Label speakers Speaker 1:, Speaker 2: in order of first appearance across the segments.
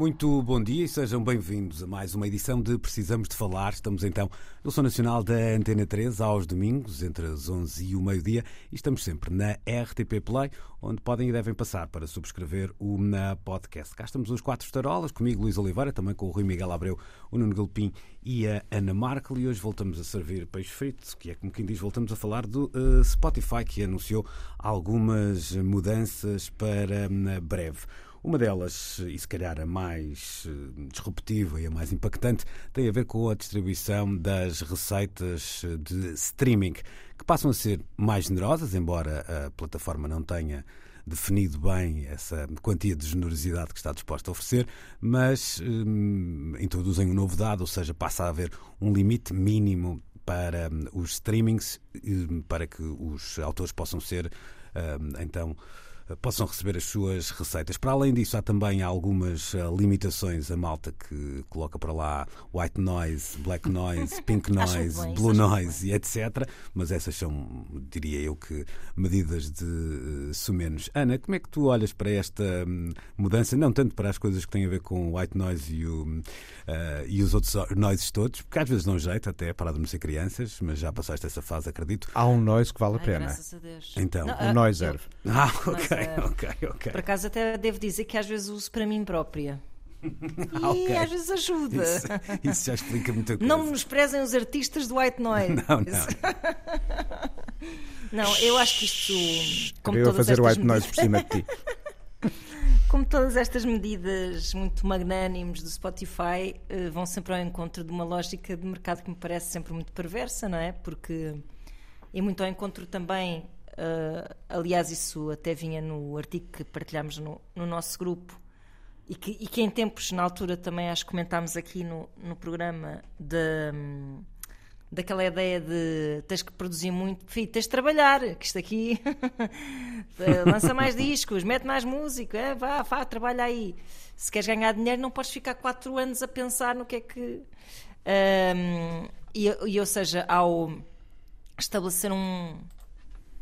Speaker 1: Muito bom dia e sejam bem-vindos a mais uma edição de Precisamos de Falar. Estamos então no Som Nacional da Antena 3 aos domingos, entre as 11 e o meio-dia, e estamos sempre na RTP Play, onde podem e devem passar para subscrever o na podcast. Cá estamos os quatro estarolas, comigo Luís Oliveira, também com o Rui Miguel Abreu, o Nuno Galpim e a Ana Markel, e hoje voltamos a servir peixe frito, que é como quem diz, voltamos a falar do uh, Spotify, que anunciou algumas mudanças para uh, breve. Uma delas, e se calhar a mais eh, disruptiva e a mais impactante, tem a ver com a distribuição das receitas de streaming, que passam a ser mais generosas, embora a plataforma não tenha definido bem essa quantia de generosidade que está disposta a oferecer, mas hum, introduzem um novo dado, ou seja, passa a haver um limite mínimo para os streamings, para que os autores possam ser, então, possam receber as suas receitas. Para além disso, há também algumas uh, limitações. A malta que coloca para lá white noise, black noise, pink noise, bem, blue noise e etc. Mas essas são, diria eu, que medidas de uh, sumenos. Ana, como é que tu olhas para esta um, mudança? Não tanto para as coisas que têm a ver com white noise e, o, uh, e os outros noises todos, porque às vezes dão jeito até para adormecer crianças, mas já passaste essa fase, acredito.
Speaker 2: Há um noise que vale a
Speaker 3: Ai,
Speaker 2: pena.
Speaker 3: graças a Deus.
Speaker 1: Então,
Speaker 3: Não,
Speaker 2: O
Speaker 3: ah,
Speaker 2: noiser.
Speaker 1: ah,
Speaker 3: Mas,
Speaker 1: ok,
Speaker 3: eh,
Speaker 1: ok, ok.
Speaker 3: Por acaso até devo dizer que às vezes uso para mim própria. E
Speaker 1: Ah, ok.
Speaker 3: às vezes ajuda.
Speaker 1: Isso, isso já explica muita coisa.
Speaker 3: Não menosprezem os artistas do White Noise.
Speaker 1: Não, não.
Speaker 3: Não, eu acho que isto, como
Speaker 2: eu a
Speaker 3: todas,
Speaker 2: fazer
Speaker 3: estas
Speaker 2: white noise por cima de ti.
Speaker 3: como todas estas medidas muito magnânimes do Spotify, eh, vão sempre ao encontro de uma lógica de mercado que me parece sempre muito perversa, não é? Porque e muito ao encontro também, eh, aliás, isso até vinha no artigo que partilhámos no, no nosso grupo e que, e que em tempos, na altura, também acho que comentámos aqui no, no programa da daquela ideia de tens que produzir muito, filho, tens de trabalhar, que isto aqui eh, lança mais discos, mete mais música, é, vá, vá, trabalha aí. Se queres ganhar dinheiro, não podes ficar quatro anos a pensar no que é que. Ahm, e, e, ou seja, ao estabelecer um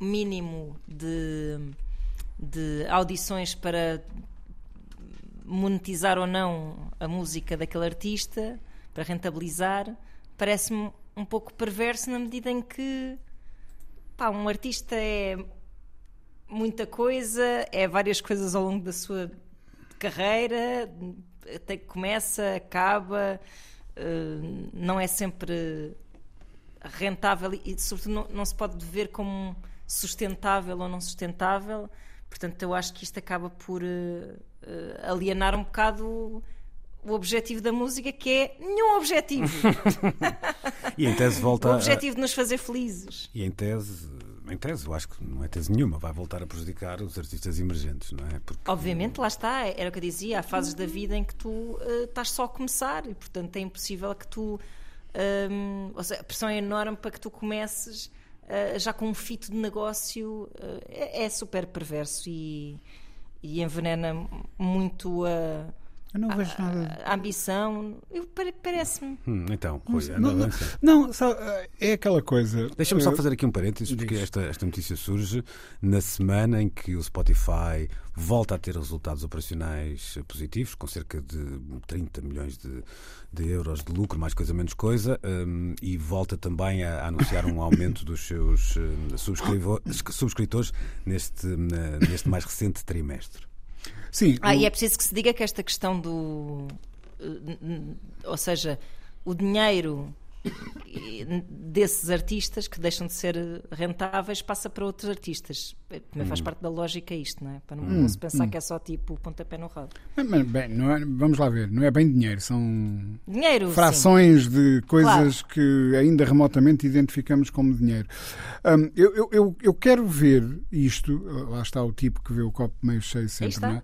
Speaker 3: mínimo de, de audições para monetizar ou não a música daquele artista, para rentabilizar, parece-me um pouco perverso na medida em que pá, um artista é muita coisa, é várias coisas ao longo da sua carreira, até que começa, acaba, eh, não é sempre rentável e, sobretudo, não, não se pode ver como sustentável ou não sustentável. Portanto, eu acho que isto acaba por eh, alienar um bocado o objetivo da música, que é nenhum objetivo.
Speaker 1: E em tese
Speaker 3: o
Speaker 1: volta. a-
Speaker 3: objetivo de nos fazer felizes.
Speaker 1: E em tese, em tese, eu acho que não é tese nenhuma, vai voltar a prejudicar os artistas emergentes, não é? Porque
Speaker 3: Obviamente, lá está, era o que eu dizia, há fases da vida em que tu eh, estás só a começar e, portanto, é impossível que tu. hum, ou seja, a pressão é enorme para que tu comeces eh, já com um fito de negócio. eh, é, é super perverso e, e envenena muito a,
Speaker 2: Eu não vejo nada.
Speaker 3: a ambição. Parece-me.
Speaker 1: Hum, então, Rui,
Speaker 2: Não, não, não, sabe, é aquela coisa.
Speaker 1: Deixa-me só
Speaker 2: eh,
Speaker 1: fazer aqui um parênteses, porque
Speaker 2: diz.
Speaker 1: esta, esta notícia surge na semana em que o Spotify volta a ter resultados operacionais positivos, com cerca de 30 milhões de, de euros de lucro, mais coisa menos coisa, hum, e volta também a, a anunciar um aumento dos seus subscrivo- subscritores neste, na- neste mais recente trimestre.
Speaker 2: Sim,
Speaker 3: Ah, e é preciso que se diga que esta questão do. eh, Ou seja, o dinheiro desses artistas que deixam de ser rentáveis passa para outros artistas. Também faz parte da lógica isto, não é? Para não, não se pensar que é só tipo pontapé no rabo.
Speaker 2: Mas, bem, não é- vamos lá ver, não é bem dinheiro, são
Speaker 3: Dinheiro, sim.
Speaker 2: frações de coisas que ainda remotamente identificamos como dinheiro. Hum, eu, eu- eu, eu quero ver isto, lá está o tipo que vê o copo meio cheio sempre, não é?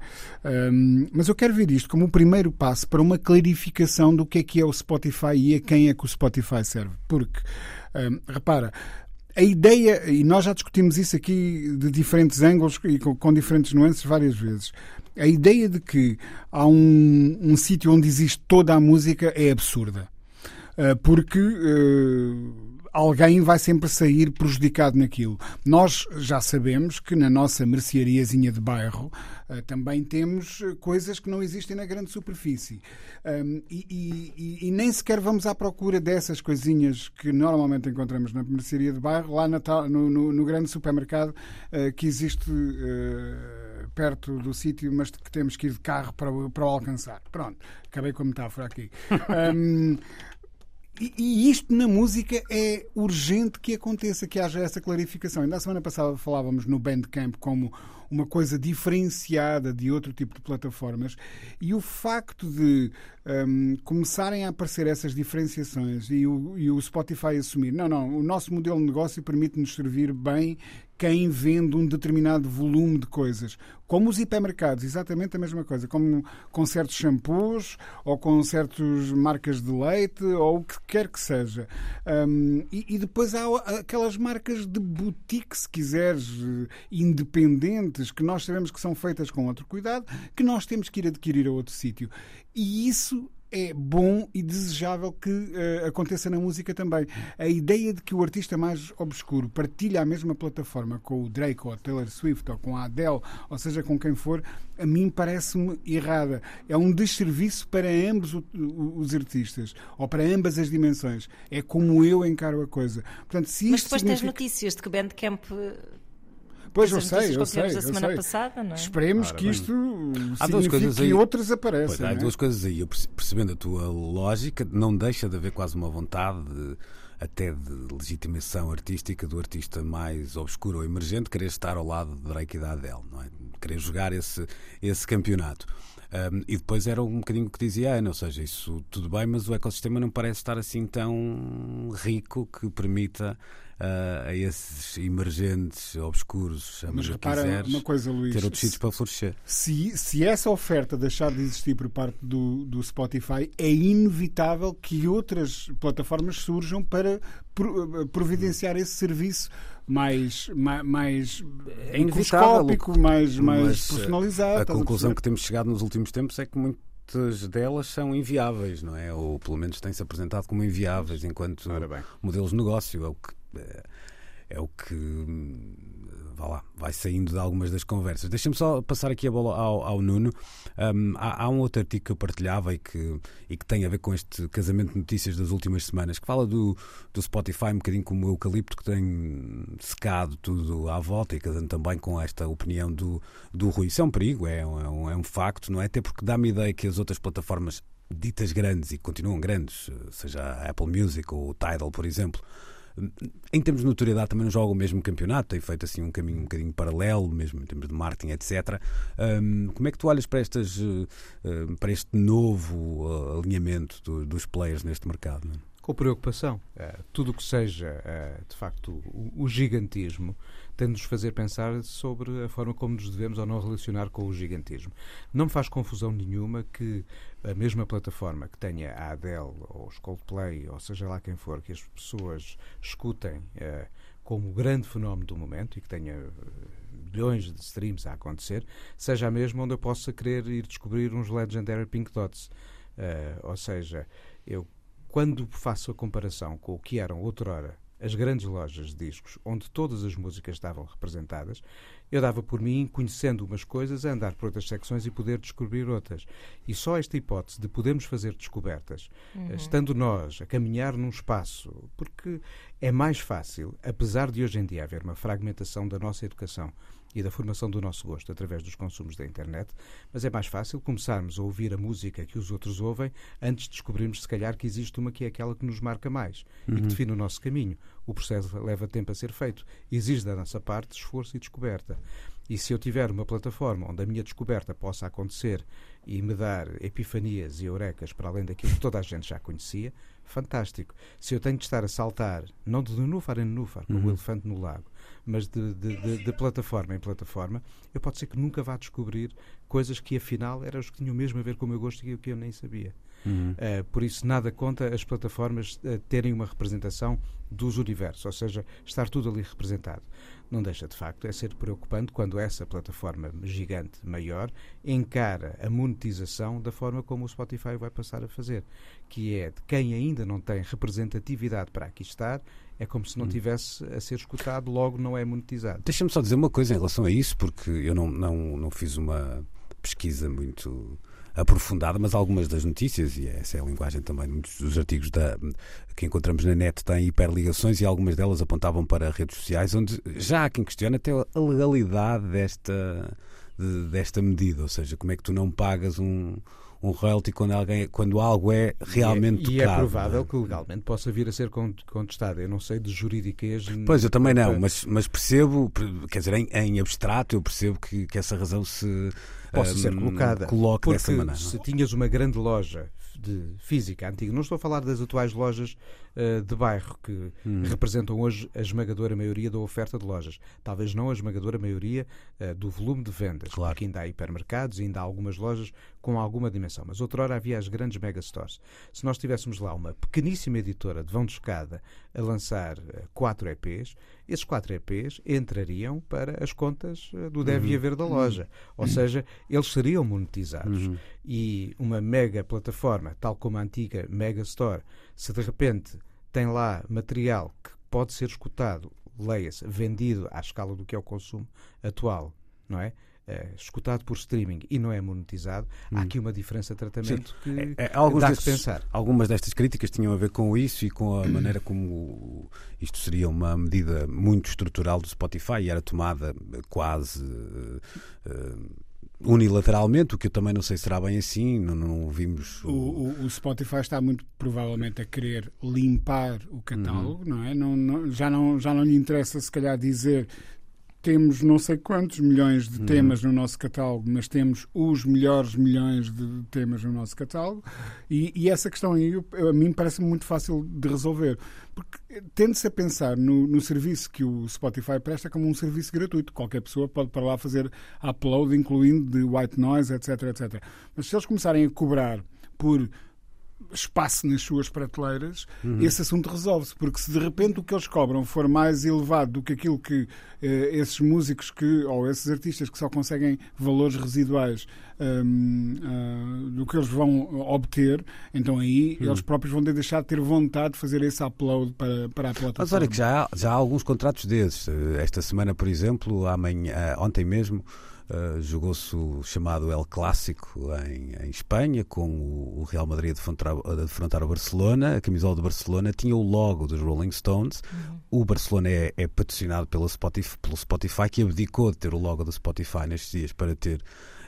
Speaker 2: Hum, mas eu quero ver isto como o primeiro passo para uma clarificação do que é que é o Spotify e a quem é que o Spotify serve. Porque, hum, repara, a ideia, e nós já discutimos isso aqui de diferentes ângulos e com, com diferentes nuances várias vezes. A ideia de que há um, um sítio onde existe toda a música é absurda. Uh, porque uh, alguém vai sempre sair prejudicado naquilo. Nós já sabemos que na nossa merceariazinha de bairro uh, também temos uh, coisas que não existem na grande superfície. Um, e, e- e- nem sequer vamos à procura dessas coisinhas que normalmente encontramos na mercearia de bairro, lá na no, no- no grande supermercado uh, que existe uh, perto do sítio, mas que temos que ir de carro para, o- para o alcançar. Pronto, acabei com a metáfora aqui. Um, e, e isto na música é urgente que aconteça, que haja essa clarificação. Ainda a semana passada falávamos no Bandcamp como uma coisa diferenciada de outro tipo de plataformas e o facto de hum, começarem a aparecer essas diferenciações e o, e o Spotify assumir, não, não, o nosso modelo de negócio permite-nos servir bem quem vende um determinado volume de coisas. Como os hipermercados, exatamente a mesma coisa. Como com certos shampoos, ou com certas marcas de leite, ou o que quer que seja. Hum, e, e depois há aquelas marcas de boutique, se quiseres, eh, independentes, que nós sabemos que são feitas com outro cuidado, que nós temos que ir adquirir a outro sítio. E isso é bom e desejável que eh, aconteça na música também. A ideia de que o artista mais obscuro partilha a mesma plataforma com o Drake ou a Taylor Swift ou com a Adele, ou seja, com quem for, a mim parece-me errada. É um desserviço para ambos o- o- os artistas, ou para ambas as dimensões. É como eu encaro a coisa. Portanto, se
Speaker 3: Mas depois tens
Speaker 2: significa-
Speaker 3: notícias de que o Bandcamp.
Speaker 2: Pois eu sei, eu sei,
Speaker 3: a
Speaker 2: eu
Speaker 3: semana
Speaker 2: sei.
Speaker 3: passada, não é?
Speaker 2: Esperemos
Speaker 1: Ora
Speaker 2: que isto
Speaker 1: Há duas coisas
Speaker 2: que
Speaker 1: aí.
Speaker 2: outras
Speaker 1: Pois,
Speaker 2: apareçam.
Speaker 1: há
Speaker 2: não é?
Speaker 1: duas coisas aí. Eu perce- percebendo a tua lógica, não deixa de haver quase uma vontade de- até de legitimação artística do artista mais obscuro ou emergente querer estar ao lado de Drake e da Adele, não é? Querer jogar esse, esse campeonato. Um, e depois era um bocadinho o que dizia a Ana, ou seja, isso tudo bem, mas o ecossistema não parece estar assim tão rico que permita ah, a esses emergentes, obscuros,
Speaker 2: Mas repara
Speaker 1: quiseres,
Speaker 2: uma coisa, Luís.
Speaker 1: ter outros sítios para florescer.
Speaker 2: Se, se essa oferta deixar de existir por parte do, do Spotify, é inevitável que outras plataformas surjam para pro- providenciar esse serviço mais, ma- mais,
Speaker 1: É inevitável.
Speaker 2: microscópico, mais, mais
Speaker 1: Mas, eh,
Speaker 2: personalizado.
Speaker 1: A conclusão
Speaker 2: perceber?
Speaker 1: que temos chegado nos últimos tempos é que muitas delas são inviáveis, não é? Ou pelo menos têm-se apresentado como inviáveis enquanto modelos de negócio. É o que. É- o que. Vá lá, vai saindo de algumas das conversas. Deixa-me só passar aqui a bola ao, ao Nuno. Hum, há, há um outro artigo que eu partilhava e que, e que tem a ver com este casamento de notícias das últimas semanas, que fala do, do Spotify um bocadinho como o eucalipto que tem secado tudo à volta e casando também com esta opinião do, do Rui. Isso é um perigo, é um, é um, é um facto, não é? Até porque dá-me ideia que as outras plataformas ditas grandes e continuam grandes, seja a Apple Music ou o Tidal, por exemplo, em termos de notoriedade também não jogam o mesmo campeonato, têm feito assim um caminho um bocadinho paralelo, mesmo em termos de marketing, etc. Hum, como é que tu olhas para, estas, eh, para este novo eh, alinhamento do- dos players neste mercado? não é?
Speaker 4: Com preocupação. Eh, tudo o que seja, eh, de facto, o, o gigantismo tem de nos fazer pensar sobre a forma como nos devemos ou não relacionar com o gigantismo. Não me faz confusão nenhuma que a mesma plataforma que tenha a Adele ou os Coldplay, ou seja lá quem for, que as pessoas escutem eh, como o grande fenómeno do momento e que tenha eh, bilhões de streams a acontecer, seja a mesma onde eu possa querer ir descobrir uns Legendary Pink Dots. Eh, ou seja, eu quando faço a comparação com o que eram outrora as grandes lojas de discos, onde todas as músicas estavam representadas, eu dava por mim, conhecendo umas coisas, a andar por outras secções e poder descobrir outras. E só esta hipótese de podermos fazer descobertas, eh, estando nós a caminhar num espaço, porque É mais fácil, apesar de hoje em dia haver uma fragmentação da nossa educação e da formação do nosso gosto através dos consumos da internet, mas é mais fácil começarmos a ouvir a música que os outros ouvem antes de descobrirmos, se calhar, que existe uma que é aquela que nos marca mais uhum. e que define o nosso caminho. O processo leva tempo a ser feito, exige da nossa parte esforço e descoberta. E se eu tiver uma plataforma onde a minha descoberta possa acontecer e me dar epifanias e eurecas para além daquilo que toda a gente já conhecia, fantástico. Se eu tenho de estar a saltar, não de nenúfar em nenúfar, como uhum. o elefante no lago, mas de, de, de, de, plataforma em plataforma, eu pode ser que nunca vá descobrir coisas que afinal eram as que tinham mesmo a ver com o meu gosto e o que eu nem sabia. Uhum. Uh, por isso, nada conta as plataformas uh, terem uma representação dos universos, ou seja, estar tudo ali representado não deixa de facto é ser preocupante quando essa plataforma gigante maior encara a monetização da forma como o Spotify vai passar a fazer, que é de quem ainda não tem representatividade para aqui estar, é como se não hum. tivesse a ser escutado, logo não é monetizado.
Speaker 1: Deixa-me só dizer uma coisa em relação a isso, porque eu não, não, não fiz uma pesquisa muito aprofundada, mas algumas das notícias, e essa é a linguagem também dos artigos da, que encontramos na net, têm hiperligações e algumas delas apontavam para redes sociais, onde já há quem questiona até a legalidade desta, de, desta medida, ou seja, como é que tu não pagas um um royalty quando, alguém, quando algo é realmente
Speaker 4: e
Speaker 1: é,
Speaker 4: tocado. E é provável é? que legalmente possa vir a ser contestado. Eu não sei de juridiquez.
Speaker 1: Pois, eu também não, mas, mas percebo, quer dizer, em, em abstrato, eu percebo que, que essa razão se
Speaker 4: possa um, ser colocada.
Speaker 1: Coloque dessa maneira.
Speaker 4: Se tinhas uma grande loja de física antiga, não estou a falar das atuais lojas uh, de bairro que hum. representam hoje a esmagadora maioria da oferta de lojas. Talvez não a esmagadora maioria uh, do volume de vendas, claro. porque ainda há hipermercados, ainda há algumas lojas com alguma dimensão. Mas outrora havia as grandes megastores. Se nós tivéssemos lá uma pequeníssima editora de vão de escada a lançar uh, quatro EPs, esses quatro EPs entrariam para as contas do deve uhum. haver da loja. Ou uhum. seja, eles seriam monetizados. Uhum. E uma mega plataforma, tal como a antiga Mega Store, se de repente tem lá material que pode ser escutado, leia-se, vendido à escala do que é o consumo atual, não é? É, escutado por streaming e não é monetizado, hum. há aqui uma diferença de tratamento Sim. que é, é, dá destes, pensar.
Speaker 1: Algumas destas críticas tinham a ver com isso e com a maneira como isto seria uma medida muito estrutural do Spotify e era tomada quase uh, uh, unilateralmente, o que eu também não sei se será bem assim, não, não vimos.
Speaker 2: O... O, o, Spotify está muito provavelmente a querer limpar o catálogo, uhum. não é? Não, não, já, não, já não lhe interessa, se calhar, dizer temos não sei quantos milhões de uhum. temas no nosso catálogo, mas temos os melhores milhões de temas no nosso catálogo. E, e essa questão aí, a mim, parece muito fácil de resolver. Porque tende-se a pensar no, no, serviço que o Spotify presta como um serviço gratuito. Qualquer pessoa pode para lá fazer upload, incluindo de white noise, etc, etc. Mas se eles começarem a cobrar por espaço nas suas prateleiras, uhum. esse assunto resolve-se. Porque se de repente o que eles cobram for mais elevado do que aquilo que eh, esses músicos que, ou esses artistas que só conseguem valores residuais um, uh, do que eles vão obter, então aí uhum. eles próprios vão deixar de ter vontade de fazer esse upload para, para a plataforma.
Speaker 1: Mas olha que já há, já há alguns contratos desses. Esta semana, por exemplo, amanhã, ontem mesmo, Uh, Jogou-se o chamado El Clássico em, em Espanha, com o, o, Real Madrid de defrontar, de defrontar o Barcelona. A camisola do Barcelona tinha o logo dos Rolling Stones. Uhum. O Barcelona é, é patrocinado pela Spotify, pelo Spotify, que abdicou de ter o logo do Spotify nestes dias para ter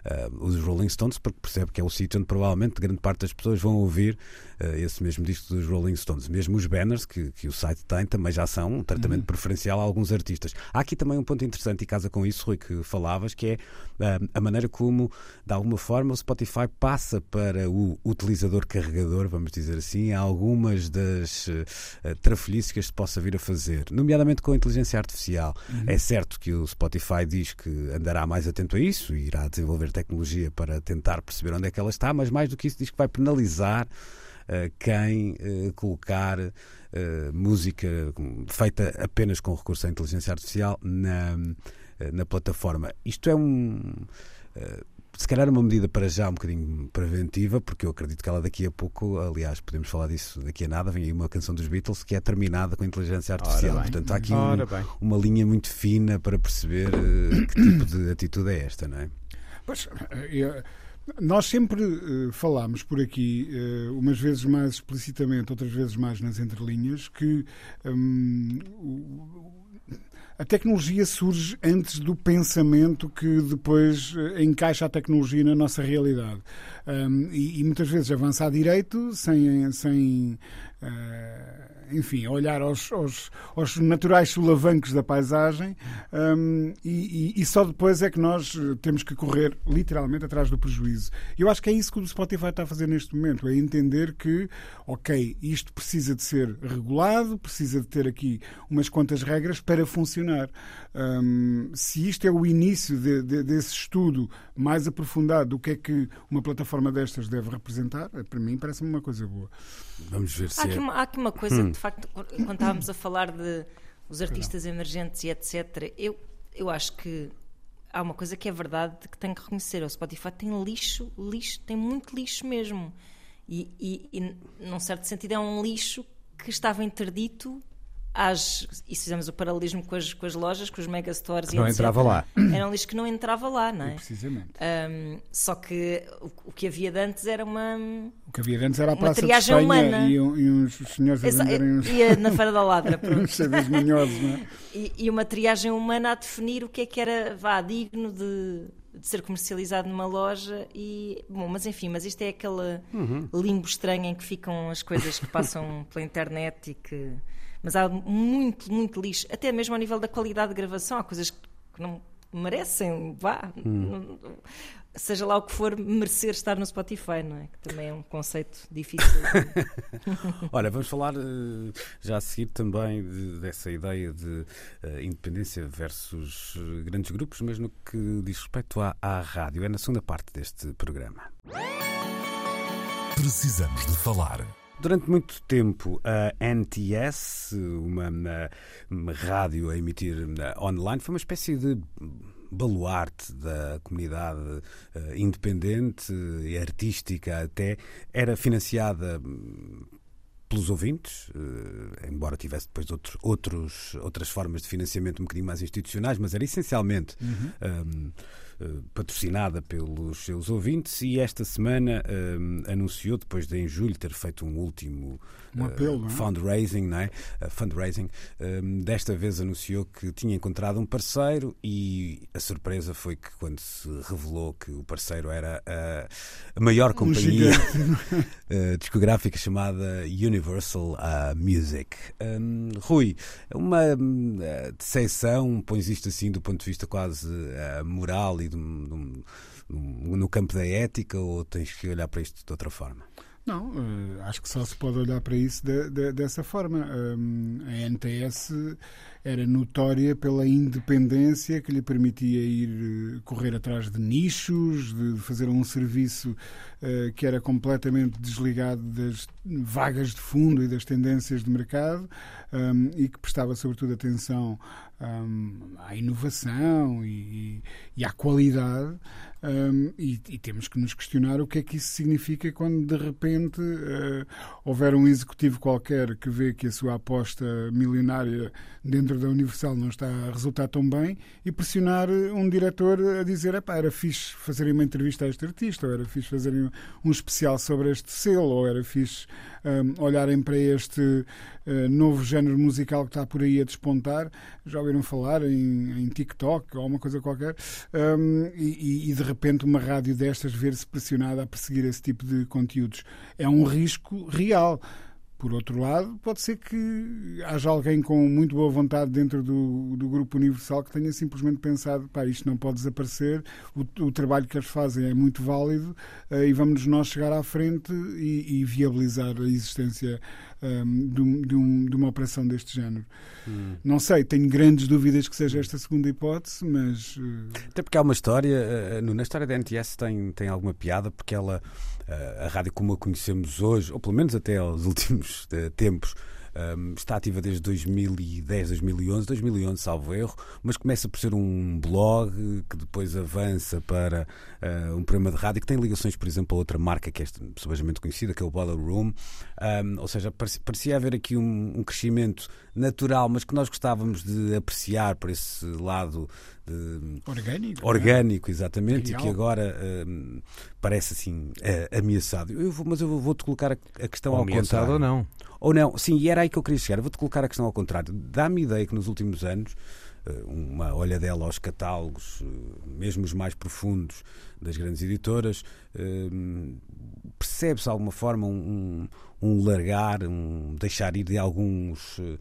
Speaker 1: uh, os Rolling Stones, porque percebe que é o sítio onde provavelmente grande parte das pessoas vão ouvir uh, esse mesmo disco dos Rolling Stones. Mesmo os banners que, que o site tem também já são um tratamento uhum. preferencial a alguns artistas. Há aqui também um ponto interessante e casa com isso, Rui, que falavas, que é uh, a maneira como, de alguma forma, o Spotify passa para o utilizador carregador, vamos dizer assim, algumas das uh, trafolhices que este possa vir a fazer, nomeadamente com a inteligência artificial. Uhum. É certo que o Spotify diz que andará mais atento a isso e irá desenvolver tecnologia para tentar perceber onde é que ela está, mas mais do que isso diz que vai penalizar uh, quem uh, colocar uh, música feita apenas com recurso à inteligência artificial na, na plataforma. Isto é um se calhar uma medida para já um bocadinho preventiva, porque eu acredito que ela daqui a pouco, aliás, podemos falar disso daqui a nada, vem aí uma canção dos Beatles que é terminada com inteligência artificial. Portanto, há aqui um, uma linha muito fina para perceber uh, que tipo de atitude é esta, não é?
Speaker 2: Pois, eu, Nós sempre uh, falámos por aqui, umas vezes mais explicitamente, outras vezes mais nas entrelinhas, que um, a tecnologia surge antes do pensamento que depois encaixa a tecnologia na nossa realidade. Um, e, e, muitas vezes avança à direito sem. sem enfim, olhar aos, aos, aos, naturais solavancos da paisagem um, e, e, só depois é que nós temos que correr literalmente atrás do prejuízo. Eu acho que é isso que o Spotify está a fazer neste momento, é entender que, ok, isto precisa de ser regulado, precisa de ter aqui umas quantas regras para funcionar. Um, se isto é o início de, de, desse estudo mais aprofundado do que é que uma plataforma destas deve representar, para mim parece-me uma coisa boa.
Speaker 1: Vamos ver se
Speaker 3: aqui uma, há aqui uma coisa hum. de facto, quando estávamos a falar de os artistas Não. emergentes e etc., eu, eu acho que há uma coisa que é verdade que tenho que reconhecer: o Spotify tem lixo, lixo, tem muito lixo mesmo. E, e, e num certo sentido, é um lixo que estava interdito às, e se fizemos o paralelismo com as, com as lojas, com os megastores
Speaker 4: que e não etc, entrava lá.
Speaker 3: Era um lixo que não entrava lá, não é?
Speaker 2: Precisamente.
Speaker 3: Um, só que o, o, que havia de antes era uma.
Speaker 2: O que havia de antes era a Praça de Espanha humana. E, e uns senhores a venderem uns.
Speaker 3: Ia na Feira da Ladra,
Speaker 2: uns manhosos, não é?
Speaker 3: E, e, uma triagem humana a definir o que é que era, vá, digno de, de ser comercializado numa loja e bom, mas enfim, mas isto é aquele uhum. limbo estranho em que ficam as coisas que passam pela internet e que mas há muito, muito lixo, até mesmo ao nível da qualidade de gravação. Há coisas que não merecem, vá, hum. seja lá o que for, merecer estar no Spotify, não é? Que também é um conceito difícil.
Speaker 1: Olha, vamos falar eh, já a seguir também de, dessa ideia de uh, independência versus uh, grandes grupos, mas no que diz respeito à, à rádio. É na segunda parte deste programa.
Speaker 5: Precisamos de falar.
Speaker 1: Durante muito tempo, a NTS, uma, uma, uma rádio a emitir online, foi uma espécie de baluarte da comunidade uh, independente e artística até. Era financiada hum, pelos ouvintes, uh, embora tivesse depois outros, outros, outras formas de financiamento um bocadinho mais institucionais, mas era essencialmente. Uhum. Um, eh, patrocinada pelos seus ouvintes e esta semana uh, anunciou, depois de em julho ter feito um último
Speaker 2: um apelo,
Speaker 1: uh, fundraising, não é? Fundraising, desta vez anunciou que tinha encontrado um parceiro e a surpresa foi que quando se revelou que o parceiro era a maior companhia um discográfica chamada Universal Music. Um, Rui, uma uh, decepção, pões isto assim do ponto de vista quase moral e no campo da ética ou tens que olhar para isto de outra forma?
Speaker 2: Não, uh, acho que só se pode olhar para isso de, de, dessa forma. A NTS era notória pela independência que lhe permitia ir uh, correr atrás de nichos, de fazer um serviço uh, que era completamente desligado das vagas de fundo e das tendências de mercado e que prestava sobretudo atenção um, à inovação e, e à qualidade. Um, e, e, temos que nos questionar o que é que isso significa quando de repente uh, houver um executivo qualquer que vê que a sua aposta milionária dentro da Universal não está a resultar tão bem e pressionar um diretor a dizer era fixe fazerem uma entrevista a este artista, ou era fixe fazerem um especial sobre este selo, ou era fixe um, olharem para este uh, novo género musical que está por aí a despontar. Já ouviram falar em, em TikTok ou uma coisa qualquer? Um, e, e, de repente uma rádio destas ver-se pressionada a perseguir esse tipo de conteúdos. É um risco real. Por outro lado, pode ser que haja alguém com muito boa vontade dentro do, do Grupo Universal que tenha simplesmente pensado: pá, isto não pode desaparecer, o, o trabalho que eles fazem é muito válido uh, e vamos nós chegar à frente e, e viabilizar a existência um, de, um, de, um, de, uma operação deste género. Hum. Não sei, tenho grandes dúvidas que seja esta segunda hipótese, mas. Uh...
Speaker 1: Até porque há uma história, uh, na história da NTS tem, tem alguma piada, porque ela, uh, a rádio como a conhecemos hoje, ou pelo menos até aos últimos tempos, Um, está ativa desde 2010, 2011, 2011, salvo erro, mas começa por ser um blog que depois avança para uh, um programa de rádio que tem ligações, por exemplo, a outra marca que é subejamente conhecida, que é o Boiler Room. Um, ou seja, parecia haver aqui um, um, crescimento natural, mas que nós gostávamos de apreciar por esse lado
Speaker 2: orgânico.
Speaker 1: Orgânico, é? exatamente, Real. e que agora um, parece assim uh, ameaçado. Eu vou, mas eu vou-te colocar a, a questão ou ao contrário.
Speaker 4: ou não.
Speaker 1: Ou não, sim, e era aí que eu queria chegar. Vou-te colocar a questão ao contrário. Dá-me ideia que nos últimos anos uma olhadela aos catálogos, eh, mesmo os mais profundos das grandes editoras, eh, percebe-se de alguma forma um, um, largar, um deixar ir de alguns uh,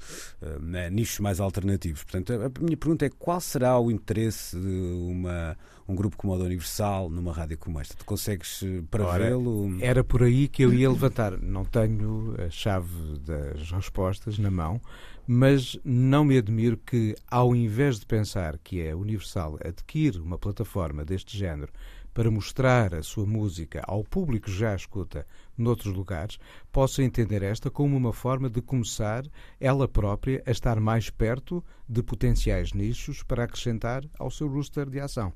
Speaker 1: nichos mais alternativos. Portanto, a, minha pergunta é qual será o interesse de uma, um grupo como o da Universal numa rádio como esta? Tu consegues prevê-lo?
Speaker 4: Era por aí que eu ia levantar. Não tenho a chave das respostas na mão, mas não me admiro que, ao invés de pensar que é Universal adquire uma plataforma deste género para mostrar a sua música ao público que já a escuta noutros lugares, possa entender esta como uma forma de começar ela própria a estar mais perto de potenciais nichos para acrescentar ao seu roster de ação.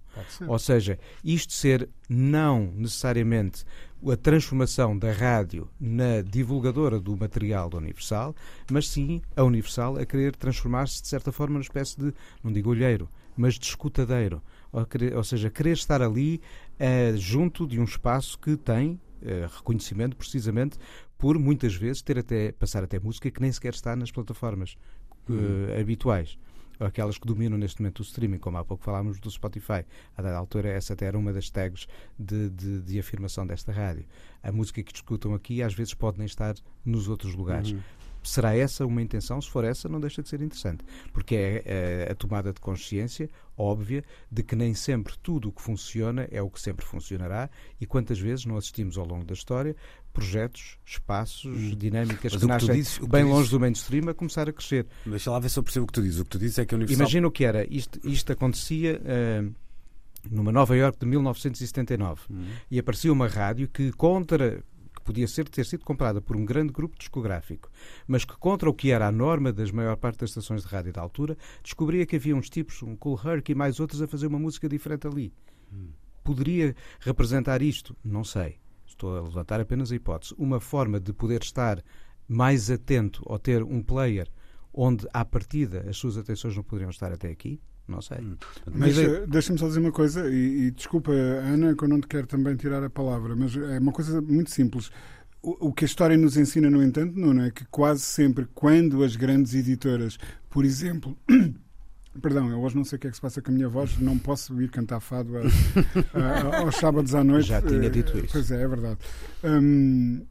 Speaker 4: Ou seja, isto ser não necessariamente a transformação da rádio na divulgadora do material da Universal, mas sim a Universal a querer transformar-se de certa forma numa espécie de, não digo olheiro, mas de escutadeiro ou, ou seja, querer estar ali uh, junto de um espaço que tem uh, reconhecimento precisamente por muitas vezes ter até passar até música que nem sequer está nas plataformas uh, habituais aquelas que dominam neste momento o streaming, como há pouco falámos do Spotify. A dada altura, essa até era uma das tags de, de, de afirmação desta rádio. A música que discutam aqui às vezes pode nem estar nos outros lugares. Uhum. Será essa uma intenção? Se for essa, não deixa de ser interessante, porque é, é a tomada de consciência óbvia de que nem sempre tudo o que funciona é o que sempre funcionará e quantas vezes não assistimos ao longo da história projetos, espaços, hum. dinâmicas Mas que nascem dizes, bem longe dizes... do mainstream a começar a crescer.
Speaker 1: Deixa lá ver se eu percebo o que tu dizes. O que tu dizes é que a Universal...
Speaker 4: Imagina o que era. Isto, isto acontecia... Uh, numa Nova York de 1979 hum. e aparecia uma rádio que contra podia ser ter sido comprada por um grande grupo discográfico, mas que contra o que era a norma das maior parte das estações de rádio da altura, descobria que havia uns tipos, um Cool Herc e mais outros a fazer uma música diferente ali. Hum. Poderia representar isto? Não sei. Estou a levantar apenas a hipótese. Uma forma de poder estar mais atento ou ter um player onde, à partida, as suas atenções não poderiam estar até aqui? Não sei. Hum.
Speaker 2: Mas é... deixa-me só dizer uma coisa, e, e, desculpa, Ana, que eu não te quero também tirar a palavra, mas é uma coisa muito simples. O, o que a história nos ensina, no entanto, não é que quase sempre, quando as grandes editoras, por exemplo. Perdão, eu hoje não sei o que é que se passa com a minha voz, não posso ir cantar fado a, a, aos sábados à noite.
Speaker 4: Já tinha dito isso.
Speaker 2: Pois é, é verdade. Hum,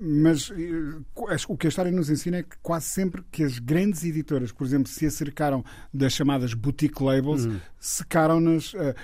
Speaker 2: mas eh, o que a história nos ensina é que quase sempre que as grandes editoras, por exemplo, se acercaram das chamadas boutique labels, uhum. secaram-nas. Uh,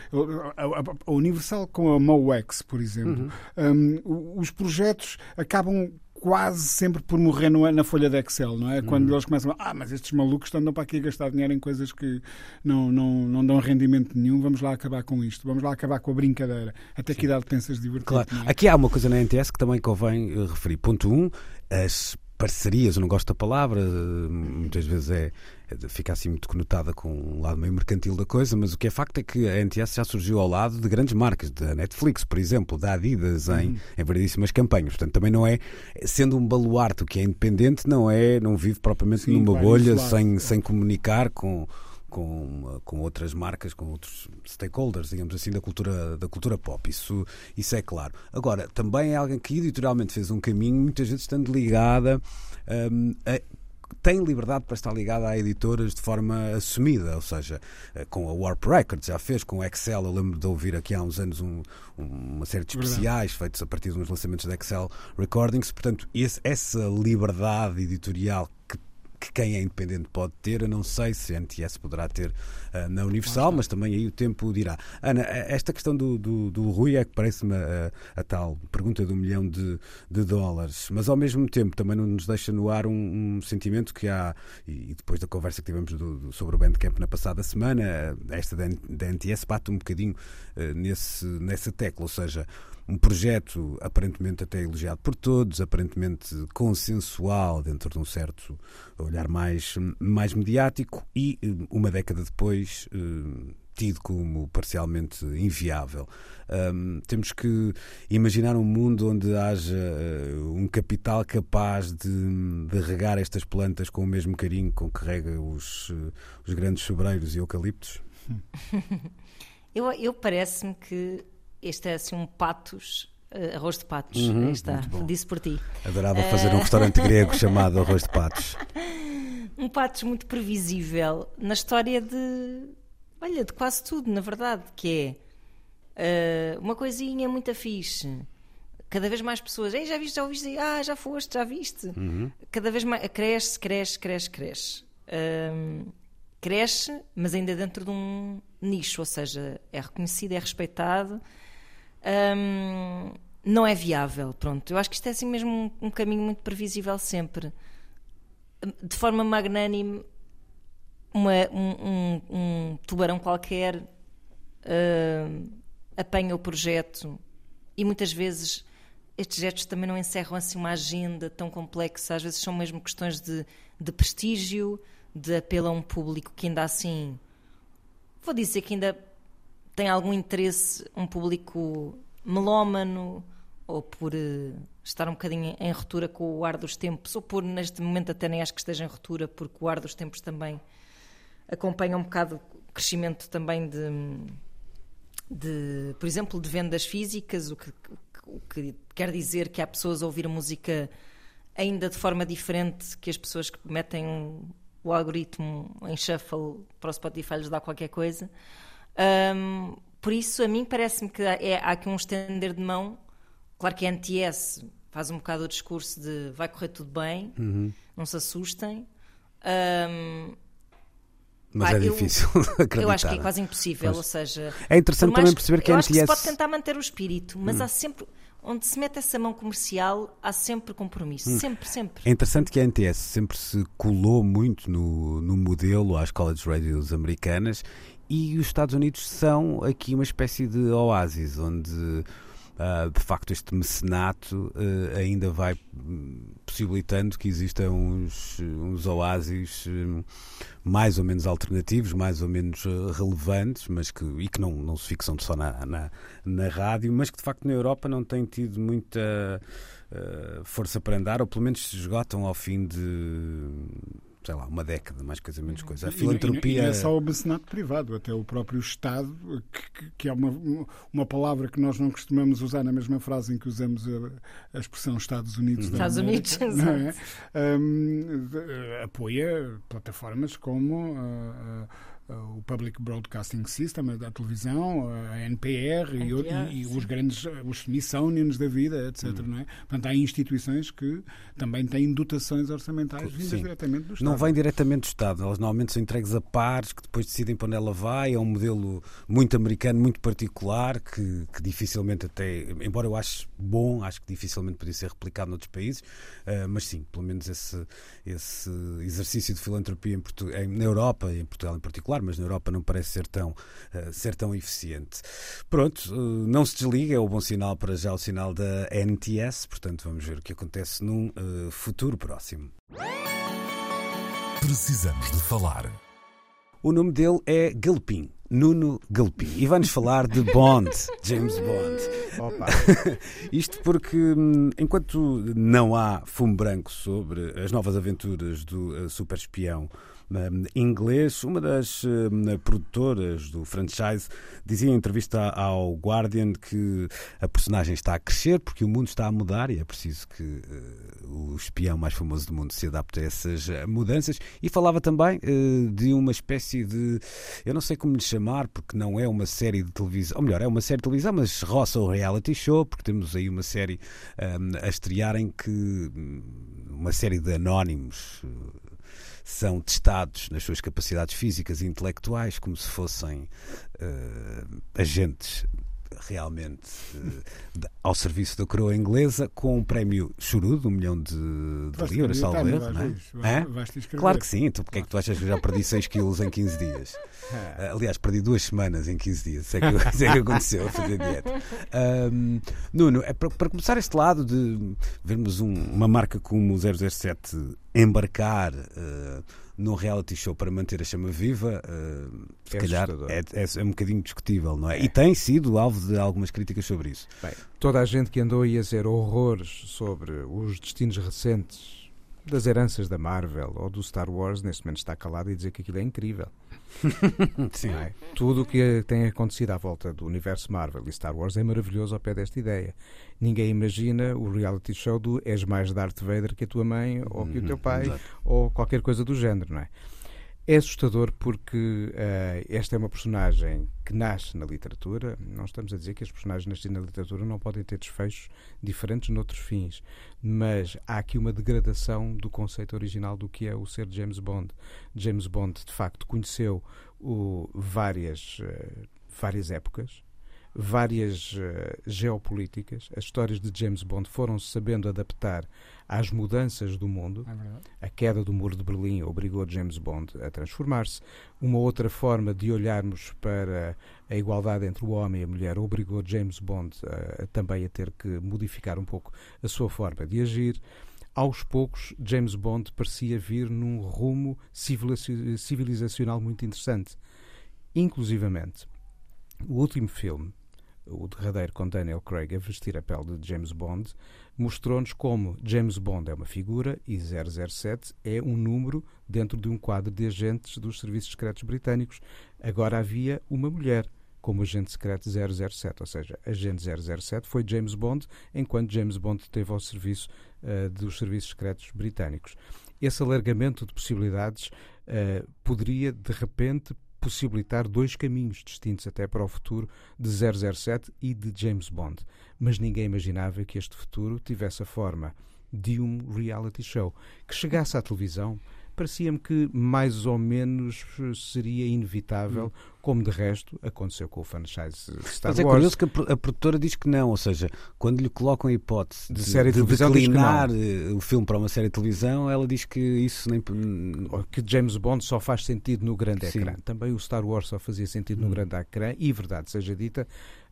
Speaker 2: a, Universal com a Moex, por exemplo. Uhum. Um, os projetos acabam quase sempre por morrer na folha de Excel, não é? Uhum. Quando eles começam a, ah, mas estes malucos andam para aqui a gastar dinheiro em coisas que não, não, não dão rendimento nenhum, vamos lá acabar com isto, vamos lá acabar com a brincadeira. Até que idade pensas divertir?
Speaker 1: Claro. Aqui há uma coisa na NTS que também convém eh, referir. Ponto 1, um, as parcerias, eu não gosto da palavra, muitas vezes é, é, fica assim muito conotada com um lado meio mercantil da coisa, mas o que é facto é que a NTS já surgiu ao lado de grandes marcas, da Netflix, por exemplo, da Adidas em, uhum. em variedíssimas campanhas. Portanto, também não é, sendo um baluarte que é independente, não é, não vive propriamente Sim, numa bolha sem, sem comunicar com com, com outras marcas, com outros stakeholders, digamos assim, da cultura, da cultura pop. Isso, isso é claro. Agora, também é alguém que editorialmente fez um caminho, muitas vezes estando ligada um, a tem liberdade para estar ligada a editoras de forma assumida, ou seja, eh, com a Warp Records já fez, com o Excel, eu lembro de ouvir aqui há uns anos um, uma série de especiais Verdade. feitos a partir de uns lançamentos da Excel Recordings, portanto, esse, essa liberdade editorial que que quem é independente pode ter. Eu não sei se a NTS poderá ter uh, na Universal, mas também aí o tempo dirá. Ana, esta questão do, do, do Rui é que parece-me a, a, tal pergunta do milhão de, de, dólares, mas ao mesmo tempo também não nos deixa no ar um, um sentimento que há, e, depois da conversa que tivemos do, do, sobre o Bandcamp na passada semana, esta da, da NTS bate um bocadinho uh, nesse, nessa tecla, ou seja, um projeto aparentemente até elogiado por todos, aparentemente consensual dentro de um certo olhar mais, mais mediático e eh, uma década depois eh, tido como parcialmente inviável. Um, temos que imaginar um mundo onde haja uh, um capital capaz de, de, regar estas plantas com o mesmo carinho com que rega os, os grandes sobreiros e eucaliptos?
Speaker 3: eu, eu parece-me que este é assim um patos Uh, arroz de patos.
Speaker 1: Uhum,
Speaker 3: Aí está, disse por ti.
Speaker 1: Adorava uh... fazer um restaurante grego chamado arroz de patos.
Speaker 3: Um patos muito previsível na história de, olha, de quase tudo, na verdade, que é uh, uma coisinha muito fixe. Cada vez mais pessoas, Ei, já viste, já ouviste, ah, já foste, já viste.
Speaker 1: Uhum.
Speaker 3: Cada vez mais cresce, cresce, cresce, cresce. cresce, mas ainda dentro de um nicho, ou seja, é reconhecido, é respeitado um, não é viável. Pronto, eu acho que isto é assim mesmo um, um caminho muito previsível sempre. De forma magnânime, uma, um, um, tubarão qualquer uh, apanha o projeto e muitas vezes estes gestos também não encerram assim uma agenda tão complexa, às vezes são mesmo questões de, de prestígio, de apelo a um público que ainda assim, vou dizer que ainda tem algum interesse, um público melómano, ou por uh, estar um bocadinho em ruptura com o ar dos tempos, ou por neste momento até nem acho que esteja em ruptura, porque o ar dos tempos também acompanha um bocado o crescimento também de, de por exemplo, de vendas físicas, o que, o que quer dizer que há pessoas a ouvir música ainda de forma diferente que as pessoas que metem o algoritmo em shuffle para o Spotify lhes dá qualquer coisa. Um, por isso, a mim parece-me que é, há aqui um estender de mão. Claro que a NTS faz um bocado o discurso de vai correr tudo bem,
Speaker 1: uhum.
Speaker 3: não se assustem. Um,
Speaker 1: mas pá, é difícil
Speaker 3: eu,
Speaker 1: acreditar.
Speaker 3: Eu acho que é quase impossível, mas... ou seja...
Speaker 1: É interessante também perceber que a NTS...
Speaker 3: acho que se pode tentar manter o espírito, mas hum. há sempre... Onde se mete essa mão comercial, há sempre compromisso. Hum. Sempre, sempre.
Speaker 1: É interessante que a NTS sempre se colou muito no, no modelo às college radios americanas e os Estados Unidos são aqui uma espécie de oásis, onde uh, de facto este mecenato uh, ainda vai possibilitando que existam uns, uns oásis um, mais ou menos alternativos, mais ou menos relevantes, mas que, e que não, não se fixam só na, na, na rádio, mas que de facto na Europa não têm tido muita uh, força para andar, ou pelo menos se esgotam ao fim de sei lá, uma década, mais coisa, menos coisa. A filantropia.
Speaker 2: E, não é só o mecenato privado, até o próprio Estado, que, que é uma, uma palavra que nós não costumamos usar na mesma frase em que usamos a, a expressão Estados Unidos.
Speaker 3: Uhum. Estados
Speaker 2: Unidos,
Speaker 3: é?
Speaker 2: um, apoia plataformas como. Uh, uh, o Public Broadcasting System, da televisão, a NPR, NPR e, e, os grandes, os Smithsonians da vida, etc. Hum. Não é? Portanto, há instituições que também têm dotações orçamentais vindas Sim. diretamente do Estado.
Speaker 1: Não vem diretamente do Estado, elas normalmente são entregues a pares que depois decidem para onde ela vai. É um modelo muito americano, muito particular, que, que dificilmente até, embora eu ache bom, acho que dificilmente poderia ser replicado noutros países, uh, mas sim, pelo menos esse, esse exercício de filantropia em Portugal, na Europa, em Portugal em particular, mas na Europa não parece ser tão, uh, ser tão eficiente. Pronto, uh, não se desliga, é o bom sinal para já o sinal da NTS, portanto vamos ver o que acontece num uh, futuro próximo.
Speaker 5: Precisamos de falar.
Speaker 1: O nome dele é Galpin. Nuno Galpin. E vai-nos falar de Bond, James Bond.
Speaker 2: Opa.
Speaker 1: Isto porque, hum, enquanto não há fumo branco sobre as novas aventuras do super espião inglês. Uma das produtoras do franchise dizia em entrevista ao Guardian que a personagem está a crescer porque o mundo está a mudar e é preciso que uh, o espião mais famoso do mundo se adapte a essas uh, mudanças. E falava também uh, de uma espécie de. Eu não sei como lhe chamar, porque não é uma série de televisão, ou melhor, é uma série de televisão, mas roça o reality show, porque temos aí uma série um, a estrear em que. Hum, uma série de anónimos são testados nas suas capacidades físicas e intelectuais como se fossem uh, agentes realmente uh, ao serviço da coroa inglesa, com um prémio chorudo, um milhão de, de libras, salvo erro, não é? Claro que sim, então porque é que tu achas que eu já perdi 6 quilos em 15 dias? Uh, aliás, perdi duas semanas em 15 dias, isso é que, isso é que aconteceu a fazer dieta. Um, Nuno, é para, para, começar este lado de vermos um, uma marca como o 007 embarcar. Uh, num reality show para manter a chama viva, uh, se é calhar é, é, é, um bocadinho discutível, não é? é? E tem sido alvo de algumas críticas sobre isso.
Speaker 4: Bem, toda a gente que andou a dizer horrores sobre os destinos recentes das heranças da Marvel ou do Star Wars, neste momento está calado e dizer que aquilo é incrível. Sim. É? Tudo o que tem acontecido à volta do universo Marvel e Star Wars é maravilhoso ao pé desta ideia. Ninguém imagina o reality show do és mais Darth Vader que a tua mãe ou que o teu uhum, pai Exato. ou qualquer coisa do género, não é? É assustador porque uh, esta é uma personagem que nasce na literatura. Não estamos a dizer que as personagens nascidas na literatura não podem ter desfechos diferentes noutros fins, mas há aqui uma degradação do conceito original do que é o ser James Bond. James Bond, de facto, conheceu o, várias, uh, várias épocas, várias uh, geopolíticas. As histórias de James Bond foram-se sabendo adaptar às mudanças do mundo. É a queda do muro de Berlim obrigou James Bond a transformar-se. Uma outra forma de olharmos para a igualdade entre o homem e a mulher obrigou James Bond a, também a ter que modificar um pouco a sua forma de agir. Aos poucos, James Bond parecia vir num rumo civilizacional muito interessante. Inclusivamente, o último filme, o derradeiro com Daniel Craig a vestir a pele de James Bond, mostrou-nos como James Bond é uma figura e 007 é um número dentro de um quadro de agentes dos serviços secretos britânicos. Agora havia uma mulher como agente secreto 007, ou seja, agente 007 foi James Bond, enquanto James Bond esteve ao serviço uh, dos serviços secretos britânicos. Esse alargamento de possibilidades uh, poderia, de repente, possibilitar dois caminhos distintos até para o futuro de 007 e de James Bond. Mas ninguém imaginava que este futuro tivesse a forma de um reality show que chegasse à televisão parecia-me que mais ou menos seria inevitável, hum. como de resto aconteceu com o franchise Star
Speaker 1: Mas é
Speaker 4: curioso
Speaker 1: que a, produtora diz que não, ou seja, quando lhe colocam a hipótese de, série de, de declinar o filme para uma série de televisão, ela diz que isso nem.
Speaker 4: Que James Bond só faz sentido no grande Sim. ecrã. Também o Star Wars só fazia sentido no hum. grande ecrã, e verdade seja dita,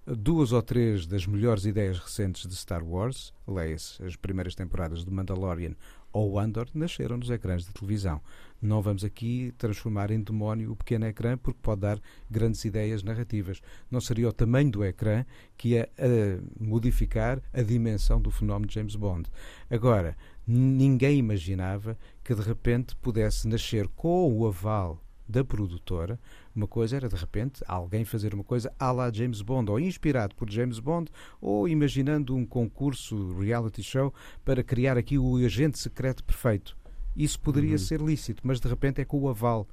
Speaker 4: duas ou três das melhores ideias recentes de Star Wars, leia-se as primeiras temporadas de Mandalorian ou Andor nasceram nos ecrãs de televisão. Não vamos aqui transformar em demónio o pequeno ecrã porque pode dar grandes ideias narrativas. Não seria o tamanho do ecrã que ia modificar a dimensão do fenómeno de James Bond. Agora, ninguém imaginava que de repente pudesse nascer com o aval da produtora uma coisa era, de repente, alguém fazer uma coisa à la James Bond, ou inspirado por James Bond, ou imaginando um concurso, reality show, para criar aqui o agente secreto perfeito. Isso poderia uhum. ser lícito, mas de repente é com o aval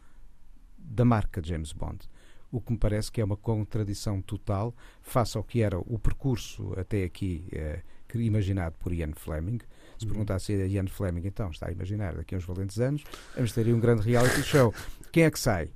Speaker 4: da marca James Bond. O que me parece que é uma contradição total face ao que era o percurso até aqui eh, imaginado por Ian Fleming. Se uhum. perguntasse a Ian Fleming, então, está a imaginar, daqui a uns valentes anos, vamos ter aí um grande reality show. Quem é que sai?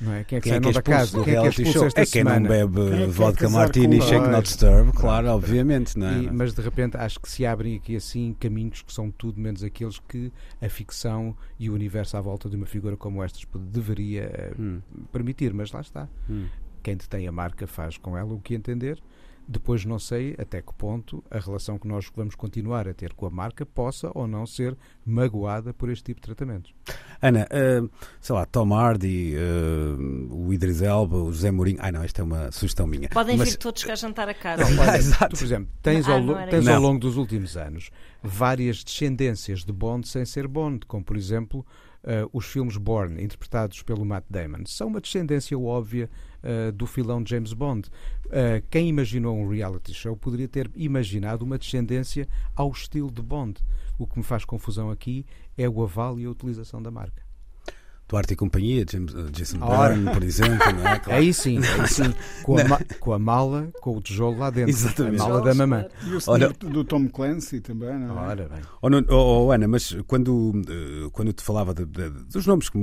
Speaker 4: Não é? Quem é que, quem é que é da casa? Quem é que é esta
Speaker 1: é quem não bebe é vodka martini e shake not stir, claro, obviamente. Não é?
Speaker 4: E, mas de repente acho que se abrem aqui assim caminhos que são tudo menos aqueles que a ficção e o universo à volta de uma figura como estas deveria eh, hum. permitir. Mas lá está. Hum. Quem detém a marca faz com ela o que entender depois não sei até que ponto a relação que nós vamos continuar a ter com a marca possa ou não ser magoada por este tipo de tratamentos.
Speaker 1: Ana, uh, sei lá, Tom Hardy, uh, o Idris Elba, o José Mourinho. Ai não, esta é uma sugestão minha.
Speaker 3: Podem Mas... vir todos cá jantar a casa.
Speaker 4: Não, olha, tu, por exemplo, tens, ah, ao, tens ao longo dos últimos anos várias descendências de Bond sem ser Bond, como por exemplo uh, os filmes Bourne, interpretados pelo Matt Damon, são uma descendência óbvia uh, do filão de James Bond. Uh, quem imaginou um reality show poderia ter imaginado uma descendência ao estilo de Bond. O que me faz confusão aqui é o aval e a utilização da marca.
Speaker 1: Duarte e companhia, James, uh, Jason
Speaker 4: Ora.
Speaker 1: Bourne, por exemplo, não é? Claro.
Speaker 4: Aí sim, aí sim. Com a, ma- com a mala, com o tijolo lá dentro.
Speaker 1: Exatamente.
Speaker 4: A mala da mamã.
Speaker 2: E o senhor do Tom Clancy também, não é?
Speaker 4: Ora bem.
Speaker 1: Oh, Nuno- oh, oh, Ana, mas quando, eh, quando eu te falava de- de- dos nomes que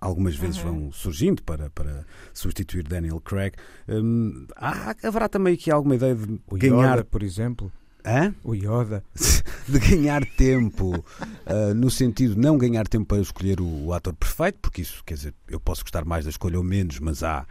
Speaker 1: algumas vezes vão surgindo para, para substituir Daniel Craig, hum, há- haverá também aqui alguma ideia de
Speaker 4: O
Speaker 1: ganhar,
Speaker 4: Yoda, por exemplo.
Speaker 1: Hã?
Speaker 4: O Yoda.
Speaker 1: de ganhar tempo, ah, no sentido de não ganhar tempo para escolher o, o ator perfeito, porque isso, quer dizer, eu posso gostar mais da escolha ou menos, mas há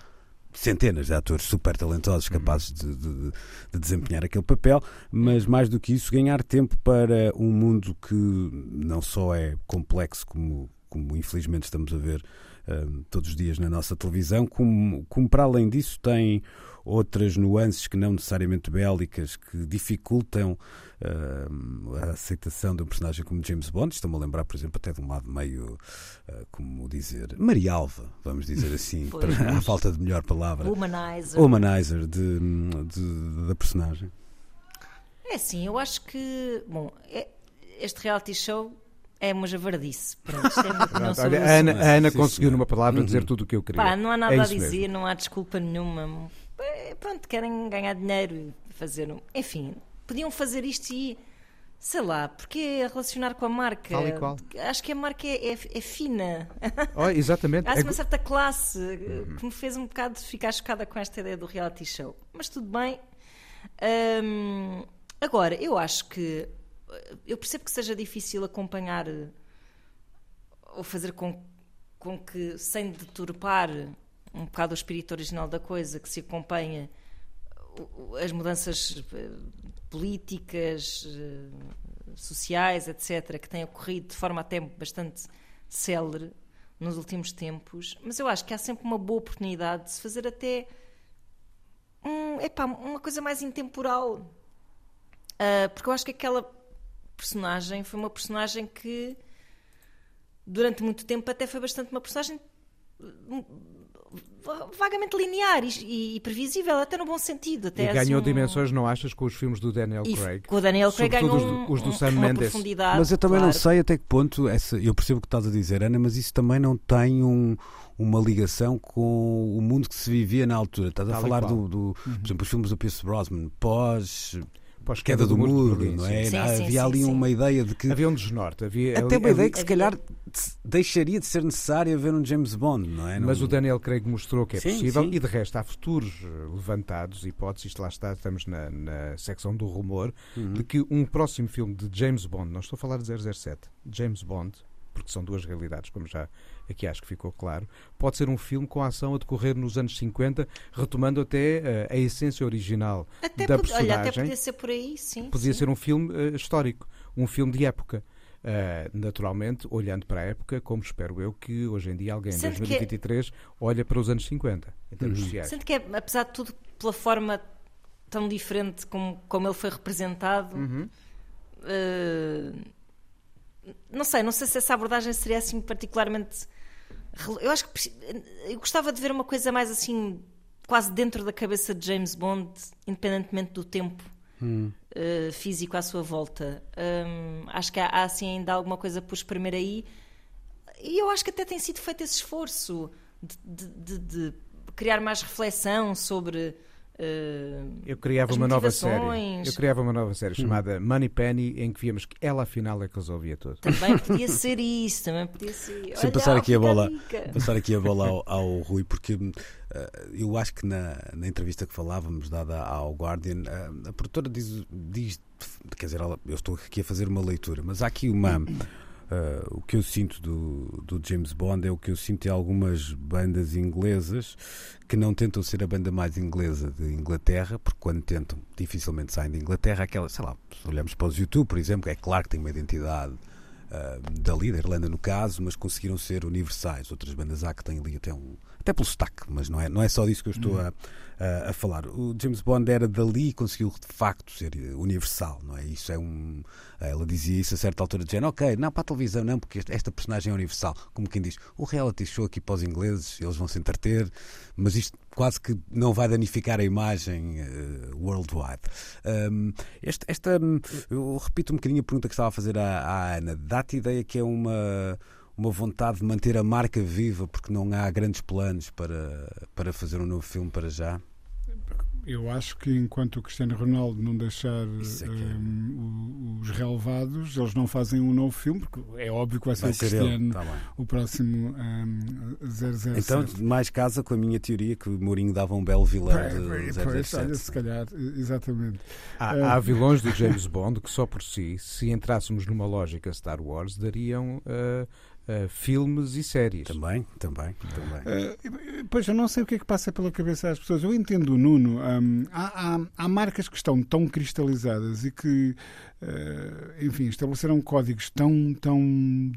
Speaker 1: centenas de atores super talentosos capazes de, de- de desempenhar aquele papel, mas mais do que isso, ganhar tempo para um mundo que não só é complexo como, como infelizmente estamos a ver ah, todos os dias na nossa televisão, como, como para além disso tem outras nuances que não necessariamente bélicas que dificultam ah, a aceitação de um personagem como James Bond. Estou-me a lembrar, por exemplo, até de um lado meio, ah, como dizer, Marialva, vamos dizer assim, para, à falta de melhor palavra.
Speaker 3: Womanizer.
Speaker 1: Humanizer de, de- da personagem.
Speaker 3: É assim, eu acho que. Bom, é- este reality show é uma javardice. Pronto, é a
Speaker 4: Pronto, olha, a Ana, a Ana
Speaker 1: Sim,
Speaker 4: conseguiu
Speaker 1: senhor.
Speaker 4: numa palavra dizer
Speaker 1: Uhum.
Speaker 4: tudo o que eu queria.
Speaker 3: Pá, não há
Speaker 4: É
Speaker 3: nada a
Speaker 4: isso
Speaker 3: dizer,
Speaker 4: mesmo.
Speaker 3: não há desculpa nenhuma. É, Pronto, querem ganhar dinheiro e fazer. um- Enfim, podiam fazer isto e. Sei lá, porque relacionar com a marca?
Speaker 4: Tal e qual.
Speaker 3: Acho que a marca é, é- é fina.
Speaker 4: Oh, exatamente.
Speaker 3: Há
Speaker 4: É
Speaker 3: uma certa classe eh, que me fez um bocado ficar chocada com esta ideia do reality show. Mas tudo bem. Hum, agora, eu acho que. eh, Eu percebo que seja difícil acompanhar eh, ou fazer com, com que, sem deturpar um bocado o espírito original da coisa, que se o- as mudanças eh, políticas, eh, sociais, etc., que têm ocorrido de forma até bastante célere nos últimos tempos, mas eu acho que há sempre uma boa oportunidade de se fazer até um, epá, uma coisa mais intemporal. Ah, porque eu acho que aquela personagem foi uma personagem que durante muito tempo até foi bastante uma personagem hum, vagamente linear e, e previsível, até no bom sentido. Até
Speaker 4: E
Speaker 3: assim,
Speaker 4: ganhou
Speaker 3: um-
Speaker 4: dimensões, não achas, com os filmes do Daniel
Speaker 3: e
Speaker 4: Craig?
Speaker 3: com o Daniel Craig ganhou
Speaker 4: Sobretudo os do-
Speaker 3: um,
Speaker 4: os do
Speaker 3: um-
Speaker 4: Sam
Speaker 3: uma
Speaker 4: Mendes.
Speaker 3: profundidade.
Speaker 1: Mas eu também não
Speaker 3: claro.
Speaker 1: sei até que ponto, essa, eu percebo o que estás a dizer, Ana, mas isso também não tem um- uma ligação com o mundo que se vivia na altura. Estás a
Speaker 4: Tal e
Speaker 1: falar do, do- por exemplo, os filmes do Pierce Brosnan, pós
Speaker 4: Pós
Speaker 1: queda do muro,
Speaker 4: Berlim,
Speaker 1: não é?
Speaker 3: Sim,
Speaker 1: havia
Speaker 3: sim,
Speaker 1: ali uma ideia de que.
Speaker 4: Havia um desnorte. Havia,
Speaker 1: até uma ideia que se calhar deixaria de ser necessário haver um James Bond, não é?
Speaker 4: Mas
Speaker 1: Não-
Speaker 4: o Daniel Craig mostrou que é possível e de resto há futuros levantados, hipóteses, lá está, estamos na, na secção do rumor,
Speaker 1: Uhum.
Speaker 4: de que um próximo filme de James Bond, não estou a falar de 007, James Bond, porque são duas realidades, como já aqui acho que ficou claro, pode ser um filme com a ação a decorrer nos anos 50, retomando até eh, a essência original
Speaker 3: Até
Speaker 4: da
Speaker 3: pod- olha,
Speaker 4: personagem.
Speaker 3: até podia ser por aí, sim.
Speaker 4: Podia
Speaker 3: sim.
Speaker 4: ser um filme eh, histórico, um filme de época. Eh, naturalmente, olhando para a época, como espero eu que hoje em dia alguém em
Speaker 3: Sendo que é-
Speaker 4: 2023 olha para os anos 50, em termos
Speaker 1: Uhum.
Speaker 4: sociais.
Speaker 3: Que, é, apesar de tudo, pela forma tão diferente como, como ele foi representado,
Speaker 4: Uhum.
Speaker 3: eh, não sei, não sei se essa abordagem seria assim particularmente. Eu acho que eu gostava de ver uma coisa mais assim, quase dentro da cabeça de James Bond, independentemente do tempo eh, físico à sua volta. Hum, acho que há, há assim ainda alguma coisa por exprimir aí. E eu acho que até tem sido feito esse esforço de, de- de- de criar mais reflexão sobre. Eh,
Speaker 4: Eu criava uma nova série. Eu criava uma nova série
Speaker 1: Hum.
Speaker 4: chamada Money Penny, em que víamos que ela afinal é que resolvia tudo.
Speaker 3: Também podia ser isso, também podia ser. Olha,
Speaker 1: passar aqui a bola, passar aqui a bola ao, ao Rui, porque eh, eu acho que na, na entrevista que falávamos, dada ao Guardian, eh, a produtora diz, diz, quer dizer, ela- eu estou aqui a fazer uma leitura, mas há aqui uma. Eh, o que eu sinto do, do James Bond é o que eu sinto em algumas bandas inglesas que não tentam ser a banda mais inglesa de Inglaterra, porque quando tentam, dificilmente saem de Inglaterra. Aquela, sei lá, se olhamos para os YouTube, por exemplo, é claro que tem uma identidade ah, dali, da Irlanda no caso, mas conseguiram ser universais. Outras bandas há que têm ali até um. Até pelo sotaque, mas não é, não é só disso que eu estou a, a, a falar. O James Bond era dali e conseguiu de facto ser universal, não é? Isso é um. Ela dizia isso a certa altura, dizendo, ok, não para a televisão, não, porque esta personagem é universal. Como quem diz, o reality show aqui para os ingleses, eles vão se entreter, mas isto quase que não vai danificar a imagem eh, worldwide. Um, este- esta, eu repito um bocadinho a pergunta que estava a fazer à, à Ana. Dá-te ideia que é uma, uma vontade de manter a marca viva porque não há grandes planos para, para fazer um novo filme para já?
Speaker 2: Eu acho que enquanto o Cristiano Ronaldo não deixar
Speaker 1: é que é.
Speaker 2: um, os relevados, eles não fazem um novo filme, porque é óbvio que vai ser
Speaker 1: Vai
Speaker 2: o
Speaker 1: ser
Speaker 2: Cristiano.
Speaker 1: Tá
Speaker 2: o próximo um, 007.
Speaker 1: Então, mais casa com a minha teoria que o Mourinho dava um belo vilão de
Speaker 2: pois,
Speaker 1: 007.
Speaker 2: olha, se calhar, exatamente.
Speaker 4: Há, há vilões do James Bond que só por si, se entrássemos numa lógica Star Wars, dariam ah, ah, filmes e séries.
Speaker 1: Também, também, também.
Speaker 2: Eh, Pois eu não sei o que é que passa pela cabeça das pessoas. Eu entendo o Nuno. hum, há, há- há marcas que estão tão cristalizadas e que, eh, enfim, estabeleceram códigos tão, tão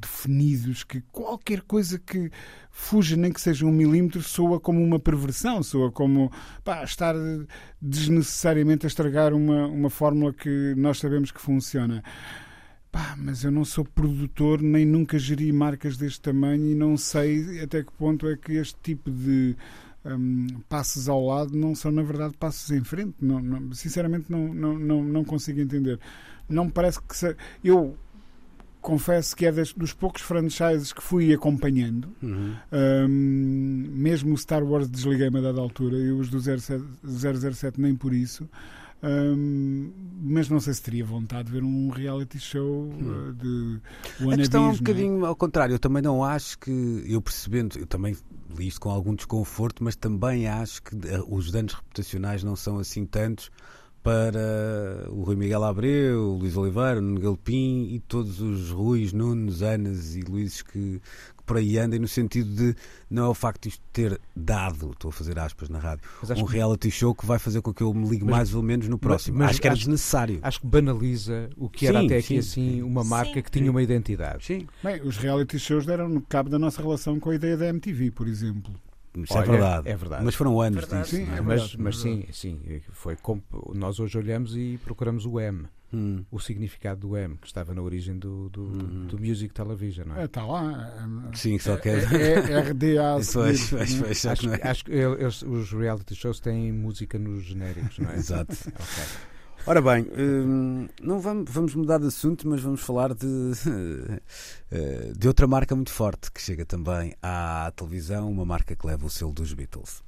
Speaker 2: definidos que qualquer coisa que fuja, nem que seja um milímetro, soa como uma perversão, soa como pá, estar desnecessariamente a estragar uma, uma fórmula que nós sabemos que funciona. Pá, mas eu não sou produtor nem nunca geri marcas deste tamanho e não sei até que ponto é que este tipo de hum, passos ao lado não são na verdade passos em frente. Não, não- sinceramente não, não, não, não consigo entender. Não me parece que se... eu confesso que é dos poucos franchises que fui acompanhando.
Speaker 1: Uhum.
Speaker 2: Hum, mesmo o Star Wars desliguei-me a dada altura e os do 07, 007 nem por isso. Hum, mas não sei se teria vontade de ver um reality show uh, de
Speaker 1: A questão é um
Speaker 2: é?
Speaker 1: bocadinho ao contrário. Eu também não acho que, eu percebendo, eu também li isto com algum desconforto, mas também acho que eh, os danos reputacionais não são assim tantos para o Rui Miguel Abreu, o Luís Oliveira, o Nuno Galpim e todos os Ruiz, Nunes, Anas e Luíses que por aí andem, no sentido de não é o facto de isto ter dado, estou a fazer aspas na rádio,
Speaker 4: Mas
Speaker 1: um
Speaker 4: que-
Speaker 1: reality show que vai fazer com que eu me ligue
Speaker 4: Mas-
Speaker 1: mais ou menos no próximo.
Speaker 4: mas
Speaker 1: acho que era
Speaker 4: acho-
Speaker 1: desnecessário.
Speaker 4: Acho que banaliza o que era
Speaker 1: Sim,
Speaker 4: até aqui
Speaker 1: sim,
Speaker 4: assim
Speaker 1: sim.
Speaker 4: uma marca
Speaker 3: Sim.
Speaker 4: que tinha uma identidade.
Speaker 1: Sim,
Speaker 2: Bem, os reality shows deram no cabo da nossa relação com a ideia da MTV, por exemplo.
Speaker 1: isso é
Speaker 4: Olha,
Speaker 1: verdade.
Speaker 4: é verdade.
Speaker 1: Mas foram anos
Speaker 3: Verdade.
Speaker 1: disso.
Speaker 2: Sim,
Speaker 1: não é?
Speaker 2: é
Speaker 4: mas
Speaker 2: verdade,
Speaker 4: mas
Speaker 2: é
Speaker 4: sim, sim, foi nós hoje olhamos e procuramos o M,
Speaker 1: Hum.
Speaker 4: o significado do M, que estava na origem do, do, do Music Television, não é?
Speaker 2: Está lá. hum,
Speaker 1: Sim, só que
Speaker 2: É, é RDA.
Speaker 1: pois, pois,
Speaker 2: é?
Speaker 1: pois, só que
Speaker 4: Acho,
Speaker 1: é.
Speaker 4: acho que eles- os reality shows têm música nos genéricos, não é?
Speaker 1: Exato.
Speaker 4: Ok.
Speaker 1: Ora bem, hum, não vamos, vamos mudar de assunto, mas vamos falar de, eh, de outra marca muito forte que chega também à televisão, uma marca que leva o selo dos Beatles.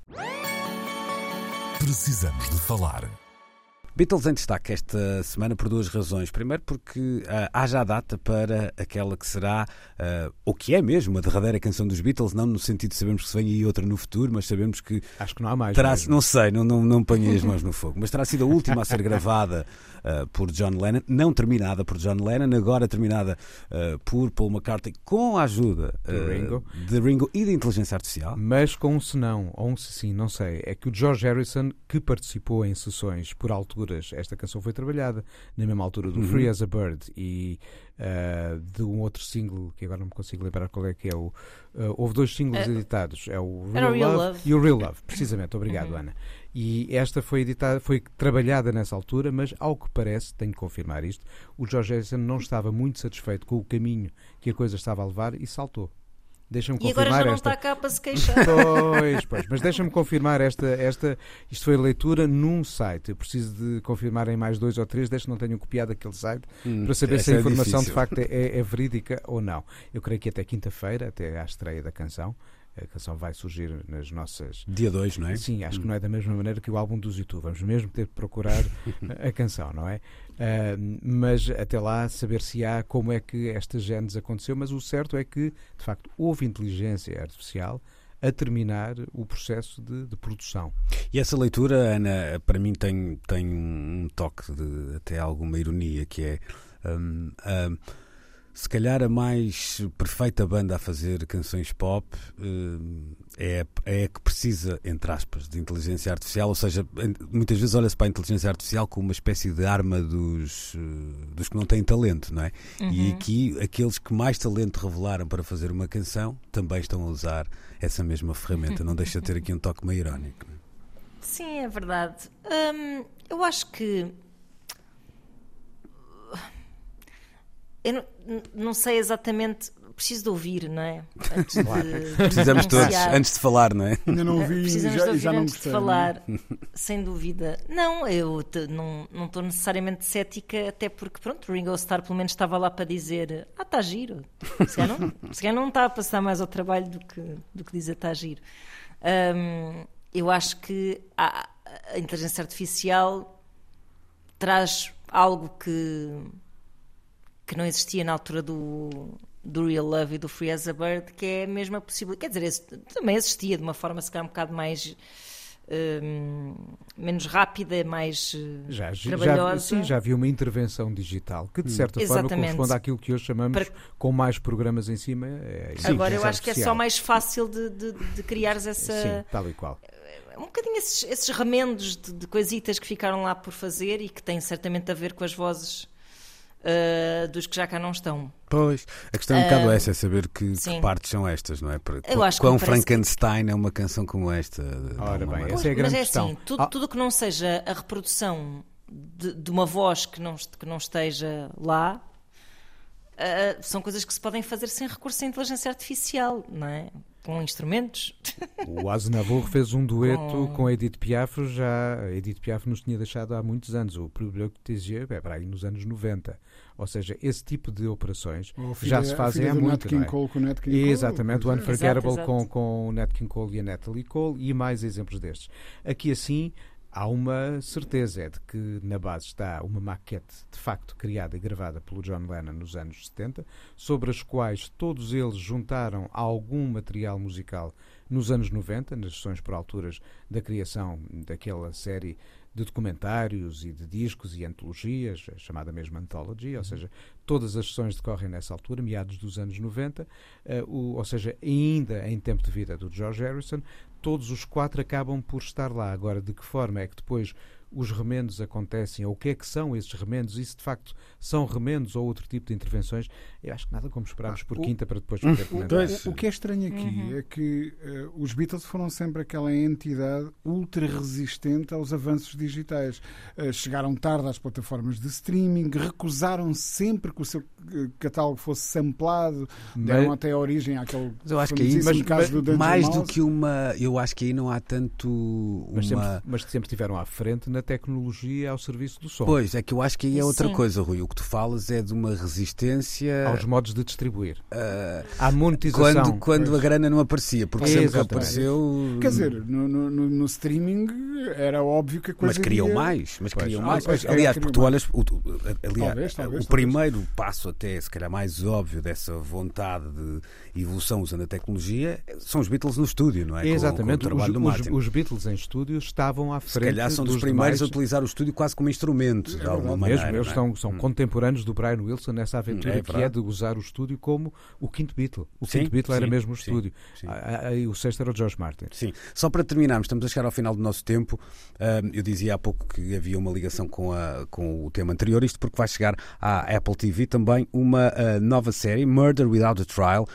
Speaker 5: Precisamos de falar.
Speaker 1: Beatles em destaque esta semana por duas razões. Primeiro, porque ah, há já data para aquela que será, ou que é mesmo, a derradeira canção dos Beatles, não no sentido de sabermos que se vem aí outra no futuro, mas sabemos que
Speaker 4: Acho que não há mais.
Speaker 1: terá,
Speaker 4: mesmo.
Speaker 1: não sei, não, não, não ponho as mãos no fogo, mas terá sido a última a ser gravada ah, por John Lennon, não terminada por John Lennon, agora terminada por Paul McCartney, com a ajuda
Speaker 4: Ringo.
Speaker 1: de Ringo e da inteligência artificial.
Speaker 4: Mas com um senão, ou um se sim, não sei. É que o George Harrison, que participou em sessões por alturas, esta canção foi trabalhada na mesma altura do
Speaker 1: Uhum.
Speaker 4: Free as a Bird e ah, de um outro single, que agora não me consigo lembrar qual é que é o. ah, houve dois singles
Speaker 3: Eh,
Speaker 4: editados, é o Real,
Speaker 3: Real
Speaker 4: Love,
Speaker 3: Love.
Speaker 4: e o Real Love, precisamente. Obrigado,
Speaker 3: Uhum.
Speaker 4: Ana. E esta foi editada, foi trabalhada nessa altura, mas ao que parece, tenho que confirmar isto, o George Harrison não estava muito satisfeito com o caminho que a coisa estava a levar e saltou. Deixa-me
Speaker 3: E agora
Speaker 4: confirmar
Speaker 3: já não
Speaker 4: esta.
Speaker 3: está cá para se queixar.
Speaker 4: Pois, pois, mas deixa-me confirmar esta, esta. Isto foi leitura num site. Eu preciso de confirmar em mais dois ou três, desde que não tenham copiado aquele site, para saber se a
Speaker 1: é
Speaker 4: informação de
Speaker 1: difícil.
Speaker 4: facto é, é verídica ou não. Eu creio que até quinta-feira, até à estreia da canção, a canção vai surgir nas nossas.
Speaker 1: Dia 2, não é?
Speaker 4: Sim, acho que não é da mesma maneira que o álbum dos YouTube. Vamos mesmo ter de procurar a canção, não é? Ah, mas até lá saber se há como é que esta gênese aconteceu. Mas o certo é que, de facto, houve inteligência artificial a terminar o processo de, de produção.
Speaker 1: E essa leitura, Ana, para mim tem, tem um toque de até alguma ironia, que é hum, hum, se calhar a mais perfeita banda a fazer canções pop hum, é, é a que precisa, entre aspas, de inteligência artificial, ou seja, muitas vezes olha-se para a inteligência artificial como uma espécie de arma dos, eh, dos que não têm talento, não é? E aqui aqueles que mais talento revelaram para fazer uma canção também estão a usar essa mesma ferramenta, não deixa de ter aqui um toque meio irónico.
Speaker 3: Sim, é verdade. Hum, eu acho que. Eu não, não sei exatamente. preciso de ouvir, não é? Antes de
Speaker 1: Precisamos todos,
Speaker 3: anunciar.
Speaker 1: antes de falar, não é?
Speaker 2: Ainda não ouvi e
Speaker 3: Precisamos
Speaker 2: já,
Speaker 3: de ouvir
Speaker 2: já não
Speaker 3: antes
Speaker 2: gostei.
Speaker 3: de
Speaker 2: não
Speaker 3: falar, sem dúvida. Não, eu te- não não estou necessariamente cética, até porque, pronto, o Ringo Starr pelo menos estava lá para dizer ah, está giro. Se calhar não, se calhar não está a passar mais ao trabalho do que, do que dizer está giro. Hum, eu acho que a, a inteligência artificial traz algo que, que não existia na altura do, do Real Love e do Free as a Bird, que é a mesma possibilidade. Quer dizer, também existia de uma forma se calhar um bocado mais. hum, menos rápida, mais eh,
Speaker 4: Já, já,
Speaker 3: trabalhosa.
Speaker 4: sim, já havia uma intervenção digital que, de certa forma,
Speaker 3: Exatamente.
Speaker 4: corresponde àquilo que hoje chamamos,
Speaker 3: Para-
Speaker 4: com mais programas em cima. É
Speaker 3: Agora eu acho que é só mais fácil de, de, de criares essa.
Speaker 4: Sim, tal e qual.
Speaker 3: um bocadinho esses, esses remendos de, de coisitas que ficaram lá por fazer e que têm certamente a ver com as vozes ah, dos que já cá não estão.
Speaker 1: Pois, a questão é um bocado
Speaker 3: Ah,
Speaker 1: essa, é saber que, que partes são estas, não é? Para,
Speaker 3: Eu acho que
Speaker 1: quão
Speaker 3: que-
Speaker 1: Frankenstein é uma canção como esta? de
Speaker 4: Ora bem,
Speaker 1: maneira?
Speaker 4: essa é a grande
Speaker 3: Mas é
Speaker 4: questão.
Speaker 3: assim, tudo,
Speaker 4: Ah.
Speaker 3: tudo que não seja a reprodução de, de uma voz que não, que não esteja lá ah, são coisas que se podem fazer sem recurso à inteligência artificial, não é? Com instrumentos.
Speaker 4: O Aznavour fez um dueto
Speaker 3: Com-
Speaker 4: com a Edith Piaf, já a Edith Piaf nos tinha deixado há muitos anos, o Tes Yeux, é para aí nos anos 90. Ou seja, esse tipo de operações
Speaker 2: filha-
Speaker 4: já se fazem há muito.
Speaker 2: Nat King
Speaker 4: não é?
Speaker 2: Cole com o Nat King Cole.
Speaker 4: Exatamente, o
Speaker 2: é.
Speaker 4: Unforgettable
Speaker 3: Exato,
Speaker 4: com,
Speaker 3: exato.
Speaker 4: com o Nat King Cole e a Natalie Cole e mais exemplos destes. Aqui assim há uma certeza, é de que na base está uma maquete de facto criada e gravada pelo John Lennon nos anos 70, sobre as quais todos eles juntaram algum material musical nos anos 90, nas sessões por alturas da criação daquela série de documentários e de discos e antologias, chamada mesmo Anthology, ou seja, todas as sessões decorrem nessa altura, meados dos anos 90, eh, o- ou seja, ainda em tempo de vida do George Harrison, todos os quatro acabam por estar lá. Agora, de que forma é que depois os remendos acontecem, ou o que é que são esses remendos, e se de facto são remendos ou outro tipo de intervenções, eu acho que nada como esperarmos por
Speaker 2: o-
Speaker 4: quinta para depois poder
Speaker 2: O,
Speaker 4: comentar.
Speaker 2: o- o que é estranho aqui é que eh, os Beatles foram sempre aquela entidade ultra resistente aos avanços digitais. Eh, chegaram tarde às plataformas de streaming, recusaram sempre que o seu eh, catálogo fosse samplado, deram
Speaker 4: Mas-
Speaker 2: até a origem àquele
Speaker 1: Mas eu acho que aí, mas-
Speaker 2: caso do Danger
Speaker 1: mais
Speaker 2: Mouse.
Speaker 1: do que uma. Eu acho que aí não há tanto
Speaker 4: Mas, sempre,
Speaker 1: uma.
Speaker 4: mas sempre estiveram à frente na tecnologia ao serviço do som,
Speaker 1: Pois, é que eu acho que aí é outra
Speaker 3: Sim.
Speaker 1: coisa, Rui. O que tu falas é de uma resistência.
Speaker 4: aos modos de distribuir.
Speaker 1: ah,
Speaker 4: À monetização.
Speaker 1: quando quando a grana não aparecia, porque sempre que
Speaker 4: Exatamente.
Speaker 1: apareceu.
Speaker 2: Quer dizer, no, no- no- streaming era óbvio que a coisa
Speaker 1: Mas queriam
Speaker 2: iria-
Speaker 1: mais, mas
Speaker 4: Pois.
Speaker 1: queriam
Speaker 2: Ah,
Speaker 1: mais.
Speaker 2: pois,
Speaker 1: aliás, porque tu olhas, o, aliás,
Speaker 2: Talvez, talvez,
Speaker 1: o
Speaker 2: talvez.
Speaker 1: primeiro passo até, se calhar mais óbvio dessa vontade de evolução usando a tecnologia, são os Beatles no estúdio, não é? Com-
Speaker 4: Exatamente,
Speaker 1: com, o trabalho
Speaker 4: os,
Speaker 1: do
Speaker 4: os-
Speaker 1: Martin.
Speaker 4: os Beatles em estúdio estavam à
Speaker 1: se
Speaker 4: frente
Speaker 1: calhar são dos,
Speaker 4: dos
Speaker 1: primeiros a utilizar o estúdio quase como instrumento, de alguma
Speaker 2: verdade.
Speaker 1: maneira.
Speaker 4: Mesmo, eles
Speaker 1: é?
Speaker 4: são, são contemporâneos do Brian Wilson nessa aventura
Speaker 1: É
Speaker 4: que é de usar o estúdio como o quinto Beatle. O
Speaker 1: Sim,
Speaker 4: quinto Beatle era
Speaker 1: sim,
Speaker 4: mesmo o estúdio.
Speaker 1: sim.
Speaker 4: O sexto era o George Martin.
Speaker 1: Sim, só para terminarmos, estamos a chegar ao final do nosso tempo. Eu dizia há pouco que havia uma ligação com, a- com o tema anterior, isto porque vai chegar à Apple TV também uma ah, nova série, Murder Without a Trial,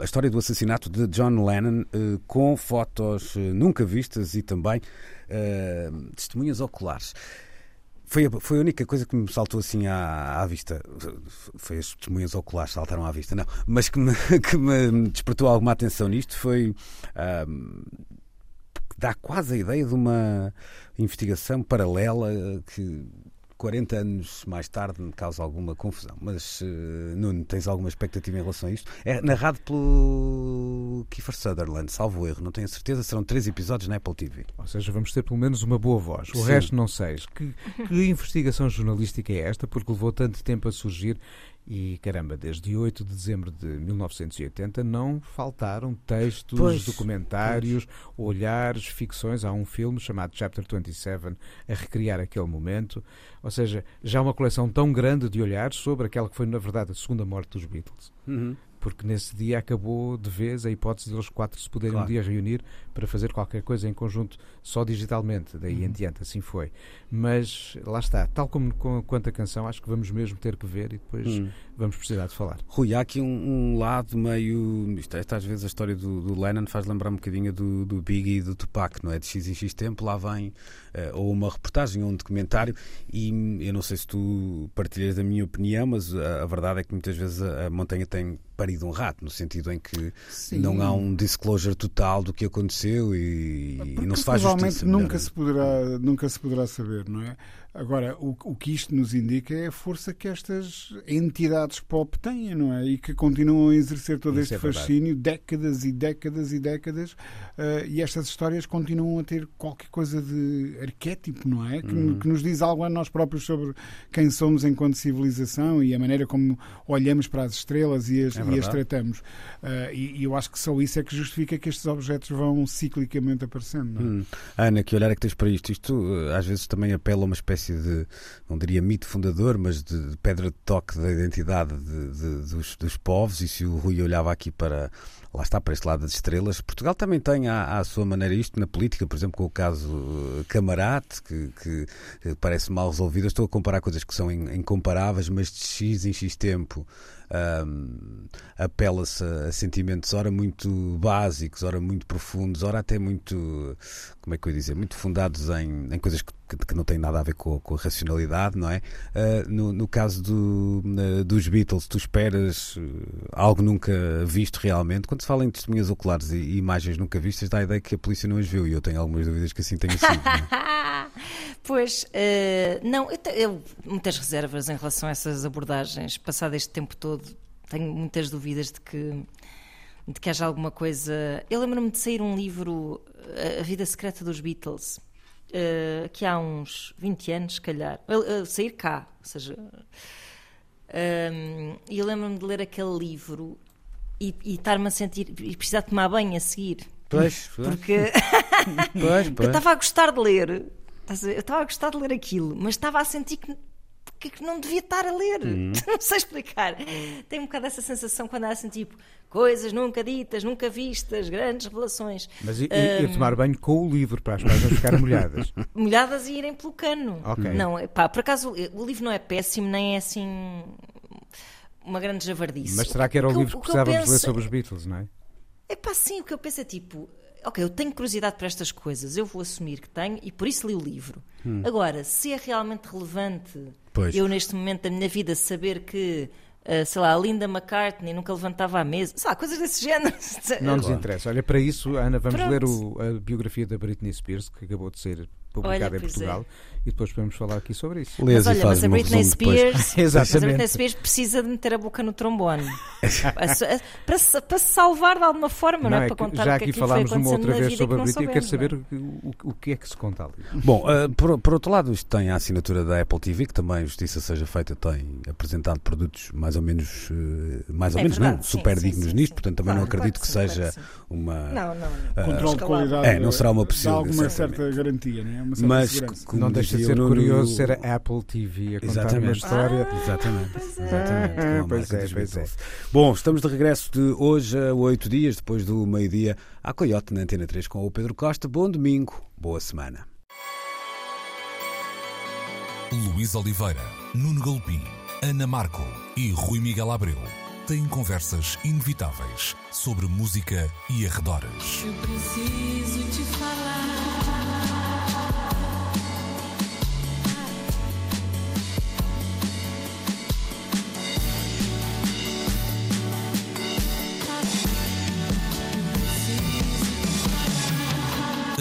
Speaker 1: a história do assassinato de John Lennon, eh, com fotos eh, nunca vistas e também testemunhas oculares. Foi a, foi a única coisa que me saltou assim à, à vista. Foi as testemunhas oculares que saltaram à vista, não. Mas que me, que me despertou alguma atenção nisto foi. ahm, dá quase a ideia de uma investigação paralela que 40 anos mais tarde me causa alguma confusão. Mas, eh, Nuno, tens alguma expectativa em relação a isto? É narrado pelo Kiefer Sutherland, salvo erro, não tenho a certeza. Serão três episódios na Apple TV.
Speaker 4: Ou seja, vamos ter pelo menos uma boa voz. O
Speaker 1: Sim.
Speaker 4: resto não sei. Que, que investigação jornalística é esta? Porque levou tanto tempo a surgir e, caramba, desde 8 de dezembro de 1980 não faltaram textos,
Speaker 1: Pois,
Speaker 4: documentários, olhares, ficções. Há um filme chamado Chapter 27 a recriar aquele momento. Ou seja, já uma coleção tão grande de olhares sobre aquela que foi, na verdade, a segunda morte dos Beatles. Porque nesse dia acabou de vez a hipótese de eles quatro se poderem
Speaker 1: Claro.
Speaker 4: um dia reunir para fazer qualquer coisa em conjunto, só digitalmente, daí
Speaker 1: Uhum.
Speaker 4: em diante, assim foi. Mas lá está, tal como com, quanto a canção, acho que vamos mesmo ter que ver e depois
Speaker 1: Hum.
Speaker 4: vamos precisar de falar.
Speaker 1: Rui, há aqui um, um lado meio. Isto, esta, às vezes a história do, do Lennon faz lembrar um bocadinho do, do Biggie e do Tupac, não é? De X em X tempo, lá vem eh, ou uma reportagem ou um documentário, e eu não sei se tu partilhas da minha opinião, mas a, a verdade é que muitas vezes a, a montanha tem parido um rato, no sentido em que
Speaker 2: Sim.
Speaker 1: não há um disclosure total do que aconteceu e, e não se faz
Speaker 2: provavelmente
Speaker 1: justiça.
Speaker 2: nunca
Speaker 1: melhor.
Speaker 2: se poderá nunca se poderá saber, não é? Agora, o, o que isto nos indica é a força que estas entidades pop têm, não é? E que continuam a exercer todo
Speaker 4: Isso
Speaker 2: este
Speaker 4: é
Speaker 2: fascínio décadas e décadas e décadas eh, e estas histórias continuam a ter qualquer coisa de arquétipo, não é? Que,
Speaker 1: Uhum.
Speaker 2: que nos diz algo a nós próprios sobre quem somos enquanto civilização e a maneira como olhamos para as estrelas e as,
Speaker 1: É
Speaker 2: e as tratamos. Eh, e, e eu acho que só isso é que justifica que estes objetos vão ciclicamente aparecendo. Não é?
Speaker 1: Hum. Ana, que olhar é que tens para isto? Isto eh, às vezes também apela a uma espécie de, não diria mito fundador, mas de, de pedra de toque da identidade de- de- dos, dos povos. E se o Rui olhava aqui para, lá está, para este lado das estrelas, Portugal também tem à, à sua maneira isto na política, por exemplo, com o caso eh, Camarate, que, que, eh, parece mal resolvido. Estou a comparar coisas que são in- incomparáveis, mas de X em X tempo. Hum, apela-se a sentimentos ora muito básicos, ora muito profundos, ora até muito, como é que eu ia dizer, muito fundados em, em coisas que, que- não têm nada a ver com, com a racionalidade, não é? Ah, no, no caso do, na- dos Beatles, tu esperas eh, algo nunca visto realmente. Quando se fala em testemunhas oculares e, e imagens nunca vistas, dá a ideia que a polícia não as viu e eu tenho algumas dúvidas que assim tenha sido.
Speaker 3: Pois, eh, não, eu tenho muitas reservas em relação a essas abordagens. Passado este tempo todo, tenho muitas dúvidas de que, de que haja alguma coisa. Eu lembro-me de sair um livro, eh, A Vida Secreta dos Beatles, eh, que há uns 20 anos, se calhar. Sair cá, ou seja. ehm, E eu lembro-me de ler aquele livro e, e estar-me a sentir. e precisar tomar banho a seguir.
Speaker 1: Pois, pois,
Speaker 3: Porque.
Speaker 1: pois,
Speaker 3: Eu
Speaker 1: pois.
Speaker 3: estava a gostar de ler? Eu estava a gostar de ler aquilo, mas estava a sentir que, que, que não devia estar a ler.
Speaker 1: Uhum.
Speaker 3: Não sei explicar. Tenho um bocado essa sensação quando há assim, tipo, coisas nunca ditas, nunca vistas, grandes revelações,
Speaker 4: Mas e, e tomar banho com o livro para as páginas ficarem molhadas.
Speaker 3: molhadas e irem pelo cano.
Speaker 4: Ok.
Speaker 3: Não, é pá, por acaso o livro não é péssimo, nem é assim uma grande javardice.
Speaker 4: Mas será que era o
Speaker 3: eu-
Speaker 4: livro que
Speaker 3: eu
Speaker 4: precisávamos ler
Speaker 3: penso-
Speaker 4: sobre os Beatles, não é?
Speaker 3: É pá, sim, o que eu penso é tipo, ok, eu tenho curiosidade por estas coisas, eu vou assumir que tenho e por isso li o livro. Agora, se é realmente relevante
Speaker 1: Pois.
Speaker 3: eu neste momento da minha vida saber que, ah, sei lá, a Linda McCartney nunca levantava a mesa, sei lá, coisas desse género.
Speaker 4: Não nos interessa. Olha, para isso, Ana, vamos
Speaker 3: Pronto.
Speaker 4: ler o- a biografia da Britney Spears, que acabou de ser publicada
Speaker 3: Olha,
Speaker 4: em
Speaker 3: pois
Speaker 4: Portugal, e depois podemos falar aqui sobre isso.
Speaker 1: Lês
Speaker 3: Mas olha, mas a Britney. Spears, mas a
Speaker 4: Exatamente.
Speaker 3: Britney Spears precisa de meter a boca no trombone para, se, para se salvar de alguma forma, não, é?
Speaker 4: é
Speaker 3: para contar
Speaker 4: já
Speaker 3: o que
Speaker 4: aqui
Speaker 3: é foi
Speaker 4: falámos uma outra vez sobre a
Speaker 3: não
Speaker 4: Britney, quero
Speaker 3: soubemos,
Speaker 4: saber
Speaker 3: não é?
Speaker 4: o, o- que é que se conta ali.
Speaker 1: Bom, ah, por, por outro lado, isto tem a assinatura da Apple TV, que também, justiça seja feita, tem apresentado produtos mais ou menos, eh, mais ou
Speaker 3: É
Speaker 1: menos
Speaker 3: verdade,
Speaker 1: não,
Speaker 3: sim,
Speaker 1: super
Speaker 3: sim,
Speaker 1: dignos
Speaker 3: sim,
Speaker 1: nisto,
Speaker 3: sim.
Speaker 1: portanto também não
Speaker 3: Claro,
Speaker 1: acredito
Speaker 3: claro
Speaker 1: que seja
Speaker 3: claro
Speaker 1: uma...
Speaker 3: Não, não, não.
Speaker 2: Controle de qualidade.
Speaker 1: É, não será uma possível-
Speaker 2: alguma certa garantia, não é? Uma certa
Speaker 1: Mas,
Speaker 2: segurança.
Speaker 4: não deixa de
Speaker 1: dizia
Speaker 4: ser
Speaker 1: Nuno-
Speaker 4: curioso ser a Apple TV a contar uma
Speaker 1: Exatamente.
Speaker 4: história.
Speaker 1: Exatamente,
Speaker 3: pois é.
Speaker 1: exatamente. a
Speaker 4: Pois é,
Speaker 1: dos
Speaker 4: pois
Speaker 1: Beatles. Bom, estamos de regresso de hoje a oito dias, depois do meio-dia, à Coyote na Antena 3 com o Pedro Costa. Bom domingo, boa semana.
Speaker 5: Luís Oliveira, Nuno Galpim, Ana Marco e Rui Miguel Abreu têm conversas inevitáveis sobre música e arredores.
Speaker 6: Eu preciso te falar.